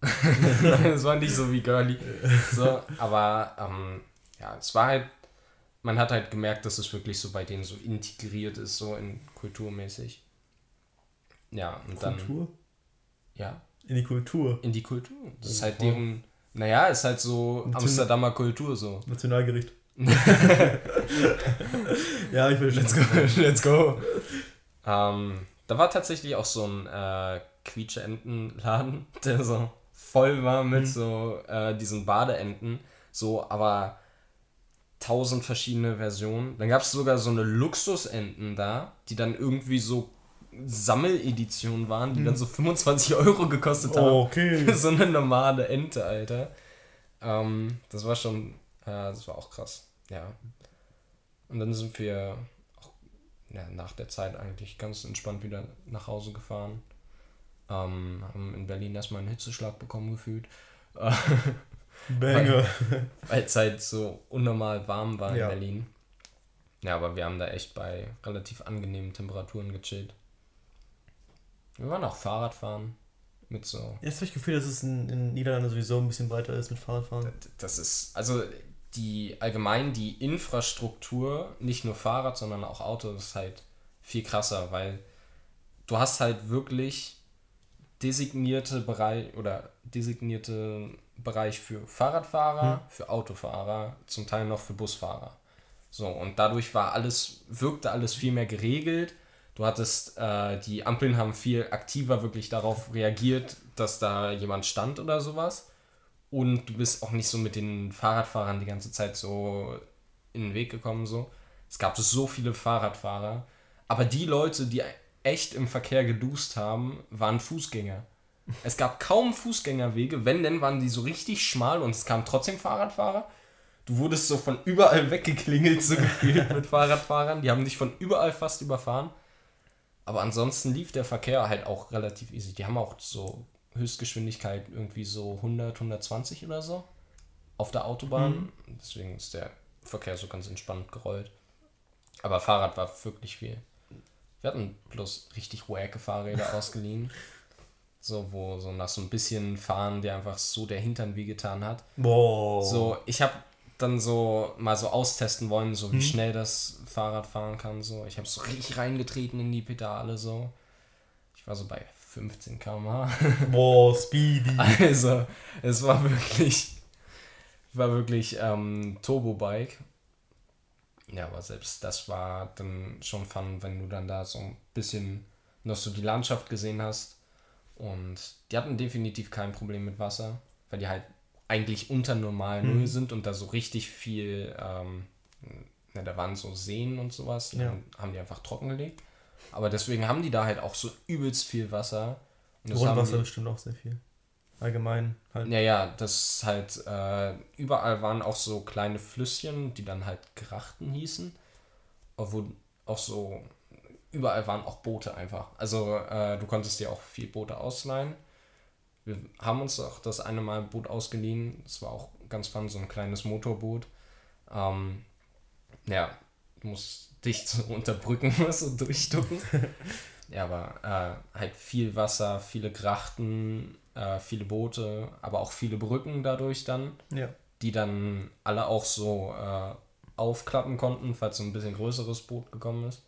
Speaker 2: [LAUGHS]
Speaker 1: Es war nicht so wie Girly. So, aber ähm, ja, es war halt, man hat halt gemerkt, dass es wirklich so bei denen so integriert ist, so in kulturmäßig. Ja, und
Speaker 2: dann. Kultur?
Speaker 1: Ja.
Speaker 2: In die Kultur.
Speaker 1: In die Kultur. Das ist halt deren. Naja, ist halt so Nation Amsterdamer Kultur so.
Speaker 2: Nationalgericht. [LAUGHS] ja, ich will
Speaker 1: Let's go. Let's go. Ähm, Da war tatsächlich auch so ein äh, Quietscheentenladen, [LAUGHS] der so voll war mit mhm. so äh, diesen Badeenten. So, aber tausend verschiedene Versionen. Dann gab es sogar so eine Luxusenten da, die dann irgendwie so Sammeledition waren, die hm. dann so 25 Euro gekostet haben. Okay. Für so eine normale Ente, Alter. Ähm, das war schon, äh, das war auch krass. Ja. Und dann sind wir auch, ja, nach der Zeit eigentlich ganz entspannt wieder nach Hause gefahren. Ähm, haben in Berlin erstmal einen Hitzeschlag bekommen gefühlt. [LAUGHS] Banger. [LAUGHS] Weil es halt so unnormal warm war in ja. Berlin. Ja, aber wir haben da echt bei relativ angenehmen Temperaturen gechillt. Wir waren auch Fahrradfahren mit so.
Speaker 2: Jetzt habe ich das Gefühl, dass es in, in Niederlande sowieso ein bisschen breiter ist mit Fahrradfahren.
Speaker 1: Das ist, also die allgemein die Infrastruktur, nicht nur Fahrrad, sondern auch Auto, ist halt viel krasser, weil du hast halt wirklich designierte Bereich oder designierte Bereich für Fahrradfahrer, hm. für Autofahrer, zum Teil noch für Busfahrer. So, und dadurch war alles, wirkte alles viel mehr geregelt Du hattest, äh, die Ampeln haben viel aktiver wirklich darauf reagiert, dass da jemand stand oder sowas. Und du bist auch nicht so mit den Fahrradfahrern die ganze Zeit so in den Weg gekommen. So. Es gab so viele Fahrradfahrer. Aber die Leute, die echt im Verkehr gedust haben, waren Fußgänger. Es gab kaum Fußgängerwege, wenn denn waren die so richtig schmal und es kamen trotzdem Fahrradfahrer. Du wurdest so von überall [LAUGHS] weggeklingelt, so gefühlt [LAUGHS] mit Fahrradfahrern. Die haben dich von überall fast überfahren. Aber ansonsten lief der Verkehr halt auch relativ easy. Die haben auch so Höchstgeschwindigkeit irgendwie so 100, 120 oder so auf der Autobahn. Mhm. Deswegen ist der Verkehr so ganz entspannt gerollt. Aber Fahrrad war wirklich viel. Wir hatten bloß richtig wacke Fahrräder [LAUGHS] ausgeliehen. So, wo so nach so ein bisschen Fahren, der einfach so der Hintern wehgetan hat. Boah. So, ich habe dann so mal so austesten wollen, so wie hm. schnell das Fahrrad fahren kann. So. Ich habe so richtig reingetreten in die Pedale. so. Ich war so bei 15 km/h. [LAUGHS] Boah, Speedy. Also, es war wirklich, war wirklich ähm, Turbo-Bike. Ja, aber selbst das war dann schon fun, wenn du dann da so ein bisschen noch so die Landschaft gesehen hast. Und die hatten definitiv kein Problem mit Wasser, weil die halt eigentlich unter normal Null mhm. sind und da so richtig viel, ähm, na, da waren so Seen und sowas, ja. dann haben die einfach trockengelegt. Aber deswegen haben die da halt auch so übelst viel Wasser. Und
Speaker 2: Grundwasser bestimmt auch sehr viel. Allgemein
Speaker 1: halt. Ja, ja, das halt, äh, überall waren auch so kleine Flüsschen, die dann halt Grachten hießen. Wo auch so, überall waren auch Boote einfach. Also äh, du konntest dir auch viel Boote ausleihen. Wir haben uns auch das eine Mal ein Boot ausgeliehen. Das war auch ganz fun, so ein kleines Motorboot. Ähm, ja, du musst dich so [LAUGHS] unter Brücken [LAUGHS] so durchducken. [LAUGHS] ja, aber äh, halt viel Wasser, viele Grachten, äh, viele Boote, aber auch viele Brücken dadurch dann. Ja. Die dann alle auch so äh, aufklappen konnten, falls so ein bisschen größeres Boot gekommen ist.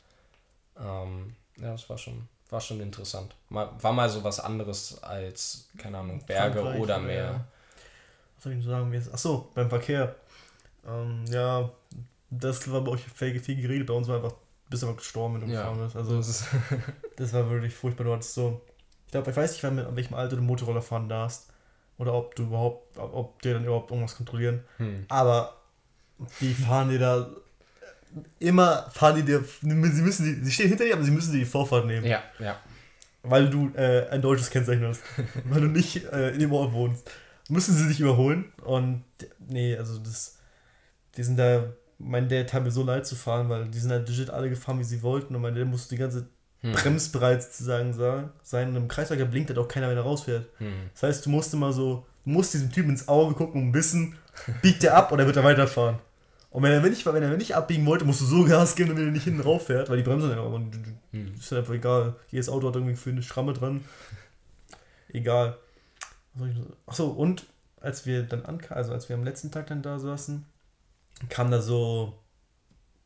Speaker 1: Ähm, ja, das war schon war schon interessant. Mal, war mal so was anderes als, keine Ahnung, Berge Frankreich, oder Meer. Ja.
Speaker 2: Was soll ich so sagen? Achso, beim Verkehr. Ähm, ja, das war bei euch viel, viel geredet. Bei uns war einfach, bist einfach gestorben, wenn du ja, gefahren bist. Also, das, [LAUGHS] das war wirklich furchtbar. Du hattest so, ich glaube, ich weiß nicht, an welchem Alter du Motorroller fahren darfst. Oder ob du überhaupt, ob die dann überhaupt irgendwas kontrollieren. Hm. Aber die fahren dir da immer fahren die dir, sie müssen die, sie stehen hinter dir, aber sie müssen dir die Vorfahrt nehmen. Ja, ja. Weil du äh, ein deutsches Kennzeichen hast. [LAUGHS] weil du nicht äh, in dem Ort wohnst. Müssen sie dich überholen. Und nee, also das, die sind da, mein Dad hat mir so leid zu fahren, weil die sind halt legit alle gefahren, wie sie wollten. Und mein Dad musste die ganze hm. bremsbereit sozusagen sein. Und im Kreisverkehr blinkt halt auch keiner, wenn er rausfährt. Hm. Das heißt, du musst immer so, du musst diesem Typen ins Auge gucken und wissen, biegt er ab oder wird er weiterfahren. Und wenn er nicht, wenn er nicht abbiegen wollte, musst du so Gas geben, damit er nicht hinten rauf fährt, weil die Bremse dann aber hm. ist einfach egal. Jedes Auto hat irgendwie für eine Schramme dran. Egal. Achso, und als wir dann ankamen, also als wir am letzten Tag dann da saßen, kam da so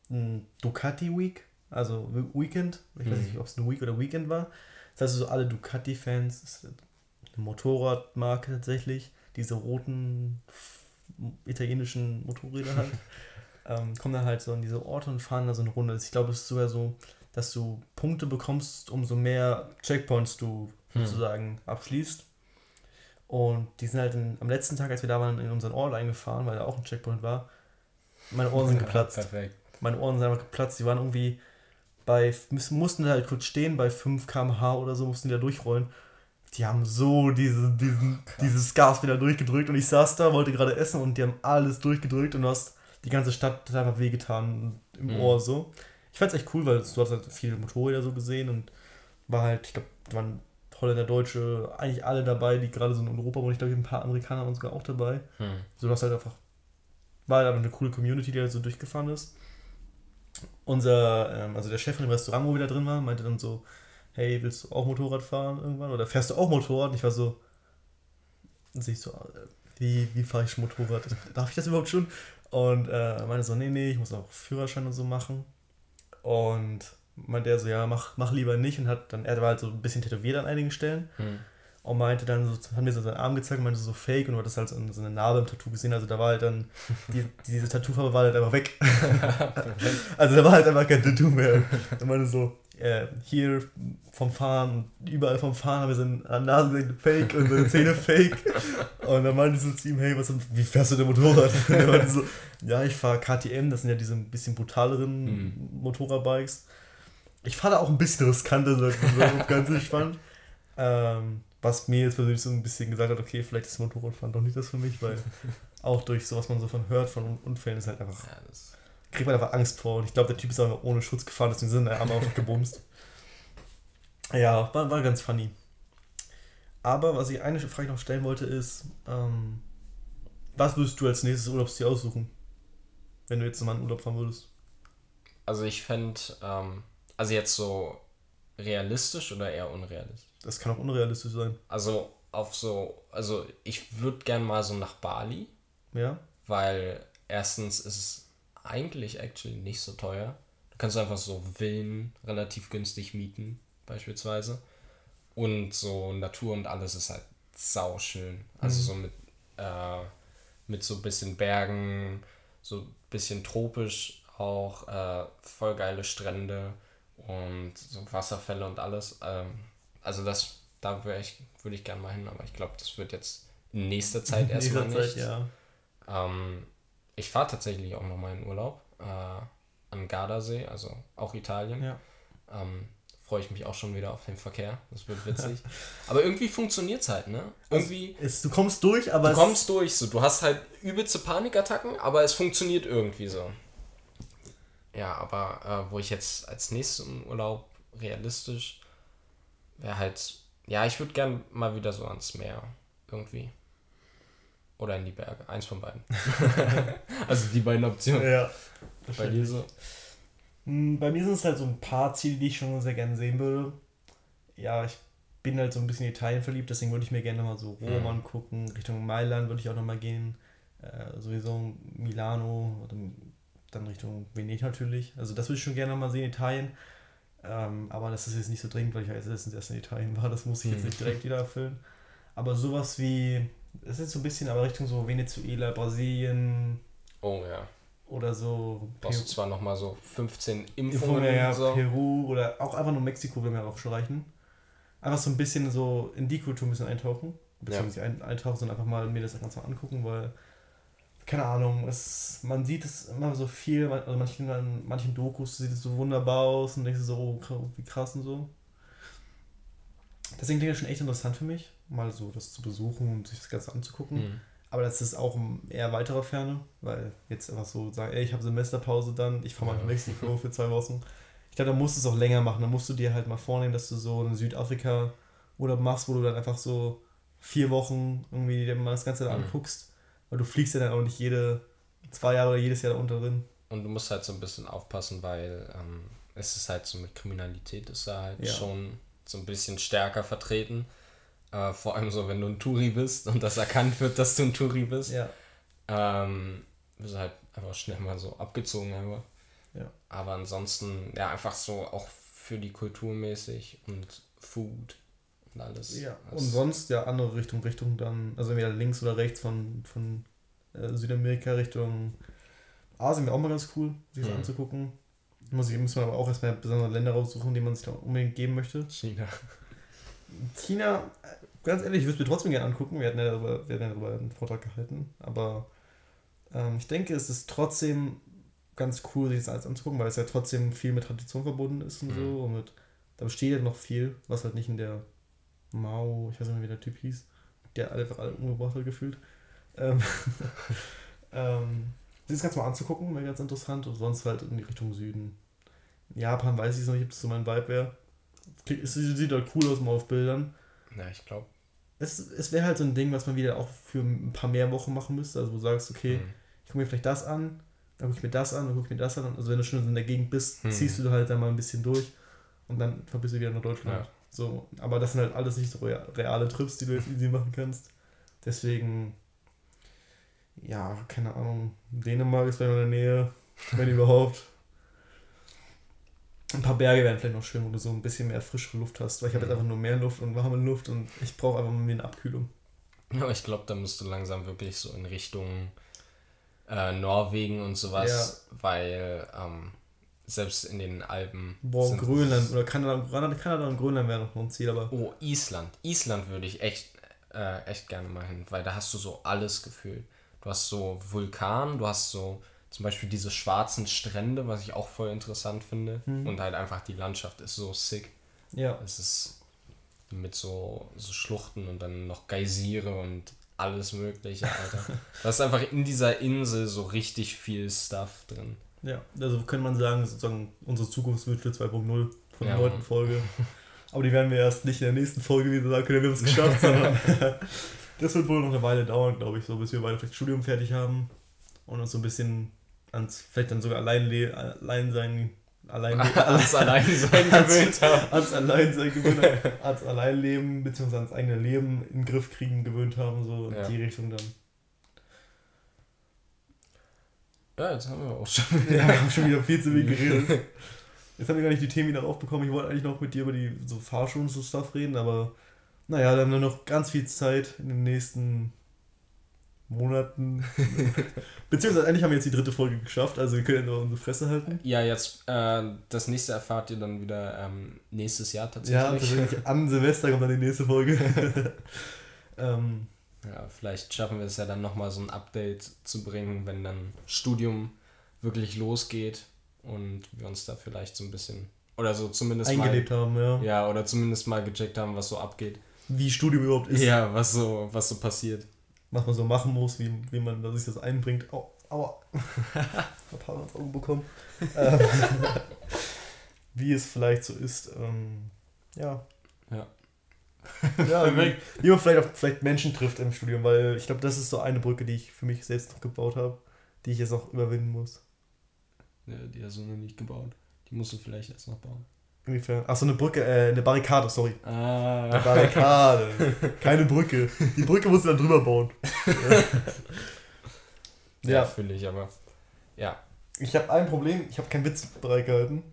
Speaker 2: ein Ducati Week, also Weekend. Ich weiß hm. nicht, ob es ein Week oder Weekend war. Das heißt, so alle Ducati-Fans, ist eine Motorradmarke tatsächlich, diese roten italienischen Motorräder halt. [LAUGHS] ähm, kommen dann halt so in diese Orte und fahren da so eine Runde. Ich glaube, es ist sogar so dass du Punkte bekommst, umso mehr Checkpoints du
Speaker 1: Hm.
Speaker 2: sozusagen abschließt. Und die sind halt in, am letzten Tag, als wir da waren, in unseren Ort eingefahren, weil da auch ein Checkpoint war. Meine Ohren sind geplatzt.
Speaker 1: Perfekt.
Speaker 2: Meine Ohren sind einfach geplatzt. Die waren irgendwie bei, mussten halt kurz stehen, bei 5 km/h oder so, mussten die da durchrollen. Die haben so diese, diesen, dieses Gas wieder durchgedrückt und ich saß da, wollte gerade essen und die haben alles durchgedrückt und du hast die ganze Stadt hat einfach wehgetan im
Speaker 1: Mhm.
Speaker 2: Ohr so. Ich fand's echt cool, weil du hast halt viele Motorräder so gesehen und war halt, ich glaube, da waren Holländer, Deutsche, eigentlich alle dabei, die gerade so in Europa waren. Ich glaube, ein paar Amerikaner waren sogar auch dabei.
Speaker 1: Hm.
Speaker 2: So, das halt einfach, war halt einfach eine coole Community, die halt so durchgefahren ist. Unser, ähm, also der Chef von dem Restaurant, wo wir da drin waren, meinte dann so, hey, willst du auch Motorrad fahren irgendwann? Oder fährst du auch Motorrad? Und ich war so, dann sehe ich so, äh, wie, wie fahre ich Motorrad? Darf ich das überhaupt schon? Und äh, er meinte so, nee, nee, ich muss auch Führerschein und so machen. Und meinte er so, ja, mach, mach lieber nicht. Und hat dann, er war halt so ein bisschen tätowiert an einigen Stellen.
Speaker 1: Hm.
Speaker 2: Und meinte dann so, hat mir so seinen Arm gezeigt und meinte so fake und du hattest halt so, so eine Narbe im Tattoo gesehen. Also da war halt dann, die, [LAUGHS] diese Tattoofarbe war halt einfach weg. [LAUGHS] also da war halt einfach kein Tattoo mehr. Und meinte so, äh, hier vom Fahren, überall vom Fahren haben wir seine Nase gesehen, fake und seine Zähne [LAUGHS] fake. Und dann meinte ich so zu ihm, hey, was, wie fährst du denn Motorrad? Und er meinte so, ja, ich fahre KTM, das sind ja diese ein bisschen brutaleren
Speaker 1: Mhm.
Speaker 2: Motorradbikes. Ich fahre da auch ein bisschen riskanter, so, so ganz entspannt. Ähm, was mir jetzt persönlich so ein bisschen gesagt hat, okay, vielleicht ist Motorradfahren doch nicht das für mich, weil [LAUGHS] auch durch so, was man so von hört, von Unfällen, ist halt einfach,
Speaker 1: Ja,
Speaker 2: kriegt man einfach Angst vor. Und ich glaube, der Typ ist einfach ohne Schutz gefahren, deswegen sind der Arm einfach gebumst. [LAUGHS] Ja, war, war ganz funny. Aber was ich eine Frage noch stellen wollte, ist, ähm, was würdest du als nächstes Urlaubsziel aussuchen? Wenn du jetzt mal in Urlaub fahren würdest.
Speaker 1: also ich fände, ähm, also jetzt so realistisch oder eher unrealistisch?
Speaker 2: Das kann auch unrealistisch sein.
Speaker 1: Also auf so, also ich würde gern mal so nach Bali,
Speaker 2: Ja?
Speaker 1: weil erstens ist es eigentlich actually nicht so teuer. Du kannst einfach so Villen relativ günstig mieten, beispielsweise. Und so Natur und alles ist halt sauschön. Also
Speaker 2: Mhm.
Speaker 1: so mit, äh, mit so bisschen Bergen, so bisschen tropisch auch, äh, voll geile Strände und so Wasserfälle und alles. Ähm, also das, da wäre ich, würde ich gerne mal hin, aber ich glaube, das wird jetzt in nächster Zeit [LAUGHS] erstmal nicht.
Speaker 2: Zeit, ja.
Speaker 1: Ähm, ich fahre tatsächlich auch noch mal in Urlaub äh, am Gardasee, also auch Italien.
Speaker 2: Ja.
Speaker 1: Ähm, Freue ich mich auch schon wieder auf den Verkehr. Das wird [LAUGHS] witzig. aber irgendwie funktioniert es halt, ne? Irgendwie,
Speaker 2: Es, du kommst durch, aber
Speaker 1: du kommst durch so. Du hast halt übelste Panikattacken, aber es funktioniert irgendwie so. Ja, aber äh, wo ich jetzt als nächstes im Urlaub realistisch wäre halt, ja, ich würde gern mal wieder so ans Meer irgendwie. Oder in die Berge. Eins von beiden. [LAUGHS] also die beiden Optionen.
Speaker 2: Ja.
Speaker 1: Bei dir so.
Speaker 2: Hm, Bei mir sind es halt so ein paar Ziele, die ich schon sehr gerne sehen würde. Ja, ich bin halt so ein bisschen in Italien verliebt, deswegen würde ich mir gerne mal so Rom
Speaker 1: Mhm.
Speaker 2: angucken. Richtung Mailand würde ich auch nochmal gehen. Äh, sowieso Milano, dann Richtung Venedig natürlich. Also das würde ich schon gerne mal sehen, Italien. Ähm, aber das ist jetzt nicht so dringend, weil ich ja letztens erst in Italien war. Das muss ich jetzt
Speaker 1: Mhm.
Speaker 2: nicht direkt wieder erfüllen. Aber sowas wie, das ist so ein bisschen aber Richtung so Venezuela, Brasilien
Speaker 1: Oh ja.
Speaker 2: oder so.
Speaker 1: Brauchst du zwar nochmal so 15
Speaker 2: Impfungen,
Speaker 1: Impfungen.
Speaker 2: ja,
Speaker 1: so.
Speaker 2: Peru oder auch einfach nur Mexiko würde mir auch schon reichen. Einfach so ein bisschen so in die Kultur ein bisschen eintauchen. Beziehungsweise ein, eintauchen, sondern einfach mal mir das Ganze mal angucken, weil, keine Ahnung, es, man sieht es immer so viel, also manchen, an manchen Dokus sieht es so wunderbar aus und denkst so, oh, wie krass und so. Deswegen klingt das schon echt interessant für mich, mal so das zu besuchen und sich das Ganze anzugucken.
Speaker 1: Hm.
Speaker 2: Aber das ist auch eher weiterer Ferne, weil jetzt einfach so sagen, ey, ich habe Semesterpause dann, ich fahre mal
Speaker 1: Ja.
Speaker 2: nach Mexiko für zwei Wochen. Ich glaube, da musst du es auch länger machen. Da musst du dir halt mal vornehmen, dass du so in Südafrika Urlaub machst, wo du dann einfach so vier Wochen irgendwie dir mal das Ganze da
Speaker 1: Mhm.
Speaker 2: anguckst. Weil du fliegst ja dann auch nicht jede zwei Jahre oder jedes Jahr da unter drin.
Speaker 1: Und du musst halt so ein bisschen aufpassen, weil ähm, es ist halt so mit Kriminalität ist da halt
Speaker 2: Ja.
Speaker 1: schon so ein bisschen stärker vertreten. Äh, vor allem so, wenn du ein Touri bist und das erkannt wird, dass du ein Touri bist.
Speaker 2: Ja.
Speaker 1: Ähm, bist halt einfach schnell mal so abgezogen einfach.
Speaker 2: Ja.
Speaker 1: Aber ansonsten, ja, einfach so auch für die Kultur mäßig und Food und alles.
Speaker 2: ja. Und sonst ja andere Richtung, Richtung dann, also entweder links oder rechts von, von äh, Südamerika Richtung Asien wäre auch mal ganz cool, sich das
Speaker 1: Mhm.
Speaker 2: anzugucken. Muss, ich, muss man aber auch erstmal besondere Länder raussuchen, die man sich da unbedingt geben möchte.
Speaker 1: China.
Speaker 2: China, ganz ehrlich, ich würde es mir trotzdem gerne angucken. Wir hatten ja darüber, wir hatten ja darüber einen Vortrag gehalten. Aber ähm, ich denke, es ist trotzdem ganz cool, sich das alles anzugucken, weil es ja trotzdem viel mit Tradition verbunden ist und
Speaker 1: Mhm.
Speaker 2: so. Und mit, da besteht ja noch viel, was halt nicht in der Mao, ich weiß nicht mehr, wie der Typ hieß, der einfach alle umgebracht hat gefühlt. Ähm, [LAUGHS] ähm, sich das Ganze mal anzugucken, wäre ganz interessant. Und sonst halt in die Richtung Süden. Japan weiß ich es noch nicht, ob das so mein Vibe wäre. Es sieht halt cool aus mal auf Bildern.
Speaker 1: Ja, ich glaube.
Speaker 2: Es, es wäre halt so ein Ding, was man wieder auch für ein paar mehr Wochen machen müsste. Also wo du sagst, okay,
Speaker 1: Hm.
Speaker 2: ich gucke mir vielleicht das an, dann gucke ich mir das an, dann gucke ich mir das an. Also wenn du schon in der Gegend bist,
Speaker 1: Hm.
Speaker 2: ziehst du halt dann mal ein bisschen durch und dann verbist du wieder nach Deutschland.
Speaker 1: Ja.
Speaker 2: So, aber das sind halt alles nicht so rea- reale Trips, die du jetzt easy machen kannst. Deswegen, ja, keine Ahnung, Dänemark ist vielleicht noch in der Nähe, wenn überhaupt. Ein paar Berge wären vielleicht noch schön, wo du so ein bisschen mehr frischere Luft hast, weil ich habe jetzt
Speaker 1: Mhm.
Speaker 2: einfach nur mehr Luft und warme Luft und ich brauche einfach mal eine Abkühlung.
Speaker 1: Ja, aber ich glaube, da müsst du langsam wirklich so in Richtung äh, Norwegen und sowas, weil ähm, selbst in den Alpen.
Speaker 2: Boah, Grönland oder Kanada, Kanada, Kanada und Grönland wäre noch ein Ziel, aber
Speaker 1: Oh, Island. Island würde ich echt, äh, echt gerne mal hin, weil da hast du so alles gefühlt. Du hast so Vulkan, du hast so zum Beispiel diese schwarzen Strände, was ich auch voll interessant finde.
Speaker 2: Mhm.
Speaker 1: Und halt einfach die Landschaft ist so sick.
Speaker 2: ja.
Speaker 1: Es ist mit so, so Schluchten und dann noch Geysire und alles Mögliche, Alter. [LAUGHS] da ist einfach in dieser Insel so richtig viel Stuff drin.
Speaker 2: Ja, also könnte man sagen, sozusagen unsere Zukunftswünsche 2.0 von der
Speaker 1: Ja,
Speaker 2: neunten. Folge. [LAUGHS] Aber die werden wir erst nicht in der nächsten Folge wieder sagen können, wir haben es geschafft, sondern [LAUGHS] das wird wohl noch eine Weile dauern, glaube ich, so bis wir beide vielleicht Studium fertig haben und uns so ein bisschen ans, vielleicht dann sogar allein, le allein sein, allein, [LAUGHS]
Speaker 1: Alles [LAUGHS] allein sein gewöhnt haben.
Speaker 2: ans Alleinsein gewöhnt haben, ans Alleinleben, beziehungsweise ans eigene Leben in den Griff kriegen gewöhnt haben, so in
Speaker 1: Ja.
Speaker 2: die Richtung dann.
Speaker 1: Ja, jetzt haben wir auch schon. [LAUGHS]
Speaker 2: Ja, wir haben schon wieder viel zu viel geredet. Jetzt haben wir gar nicht die Themen wieder aufbekommen. Ich wollte eigentlich noch mit dir über die so Fahrschulen und so Stuff reden, aber naja, dann haben wir noch ganz viel Zeit in den nächsten Monaten. [LAUGHS] Beziehungsweise eigentlich haben wir jetzt die dritte Folge geschafft, also wir können ja nur unsere Fresse halten.
Speaker 1: Ja, jetzt, äh, das nächste erfahrt ihr dann wieder ähm, nächstes Jahr tatsächlich.
Speaker 2: Ja, tatsächlich [LAUGHS] an Silvester kommt dann die nächste Folge. [LAUGHS] ähm,
Speaker 1: Ja, vielleicht schaffen wir es ja dann nochmal so ein Update zu bringen, wenn dann Studium wirklich losgeht und wir uns da vielleicht so ein bisschen oder so zumindest
Speaker 2: eingelebt haben, ja.
Speaker 1: mal ja oder zumindest mal gecheckt haben, was so abgeht.
Speaker 2: Wie Studium überhaupt ist,
Speaker 1: Ja, was so was so passiert.
Speaker 2: Was man so machen muss, wie, wie man sich das einbringt. Au, aua. [LAUGHS] Hab Haare ins Auge bekommen. ähm, [LAUGHS] wie es vielleicht so ist. Ähm, ja.
Speaker 1: Ja. [LAUGHS]
Speaker 2: ja wie, wie man vielleicht, auch, vielleicht Menschen trifft im Studium, weil ich glaube, das ist so eine Brücke, die ich für mich selbst noch gebaut habe, die ich jetzt noch überwinden muss.
Speaker 1: Ja, die hast du noch nicht gebaut. Die musst du vielleicht erst noch bauen.
Speaker 2: Inwiefern? Achso, eine Brücke, äh, eine Barrikade, sorry. Eine
Speaker 1: Ah.
Speaker 2: Barrikade. Keine Brücke. Die Brücke musst du dann drüber bauen. [LAUGHS]
Speaker 1: Ja,
Speaker 2: ja.
Speaker 1: fühle ich aber. Ja.
Speaker 2: Ich habe ein Problem, ich habe keinen Witz bereit gehalten.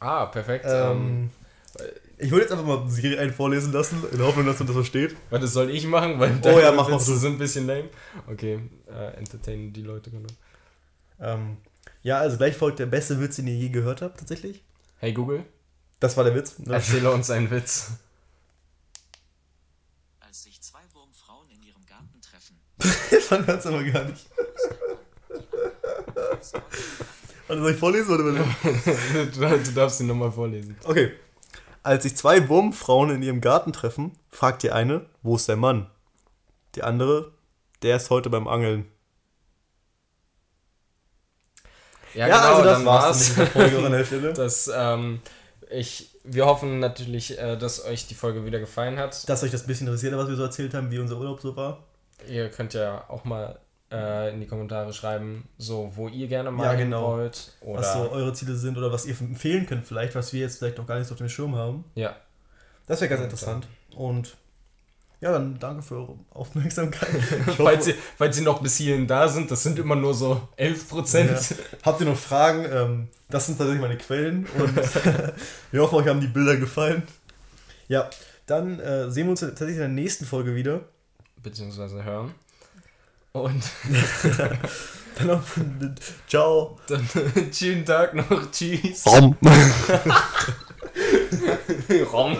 Speaker 1: Ah, perfekt. Ähm,
Speaker 2: Ähm, ich würde jetzt einfach mal Siri einen vorlesen lassen, in der Hoffnung, dass man das versteht.
Speaker 1: warte, soll ich machen? Weil
Speaker 2: Oh ja, mach mal du.
Speaker 1: sind ein bisschen lame. Okay, äh, entertainen die Leute genau.
Speaker 2: Ähm, ja, also gleich folgt der beste Witz, den ihr je gehört habt, tatsächlich.
Speaker 1: Hey Google,
Speaker 2: Das war der Witz. Ne?
Speaker 1: erzähle uns einen Witz.
Speaker 3: Als sich zwei Wurmfrauen in ihrem Garten treffen, [LAUGHS]
Speaker 2: Man hört es aber gar nicht. [LAUGHS] Warte, soll ich vorlesen oder
Speaker 1: du, du darfst ihn nochmal vorlesen.
Speaker 2: Okay. Als sich zwei Wurmfrauen in ihrem Garten treffen, fragt die eine, wo ist der Mann? Die andere, der ist heute beim Angeln.
Speaker 1: Ja, genau, dann war's.
Speaker 2: mit der Folge an der Stelle.
Speaker 1: Das, ähm, ich, wir hoffen natürlich, äh, dass euch die Folge wieder gefallen hat.
Speaker 2: Dass euch das ein bisschen interessiert, was wir so erzählt haben, wie unser Urlaub so war.
Speaker 1: Ihr könnt ja auch mal äh, in die Kommentare schreiben, so wo ihr gerne mal
Speaker 2: Ja, genau.
Speaker 1: wollt. Oder
Speaker 2: was so eure Ziele sind oder was ihr empfehlen könnt vielleicht, was wir jetzt vielleicht noch gar nicht so auf dem Schirm haben.
Speaker 1: ja,
Speaker 2: Das wäre ganz
Speaker 1: Und,
Speaker 2: interessant. Und ja, dann danke für eure Aufmerksamkeit. [LAUGHS] Hoffe,
Speaker 1: falls, sie, falls sie noch bis hierhin da sind, das sind immer nur so 11 Prozent.
Speaker 2: Ja. Habt ihr noch Fragen? Ähm, das sind tatsächlich meine Quellen und [LAUGHS] wir hoffen, euch haben die Bilder gefallen. Ja, dann äh, sehen wir uns tatsächlich in der nächsten Folge wieder.
Speaker 1: Beziehungsweise hören. Und [LAUGHS]
Speaker 2: Dann noch, ciao.
Speaker 1: dann schönen Tag noch. Tschüss.
Speaker 2: Rom.
Speaker 1: Rom.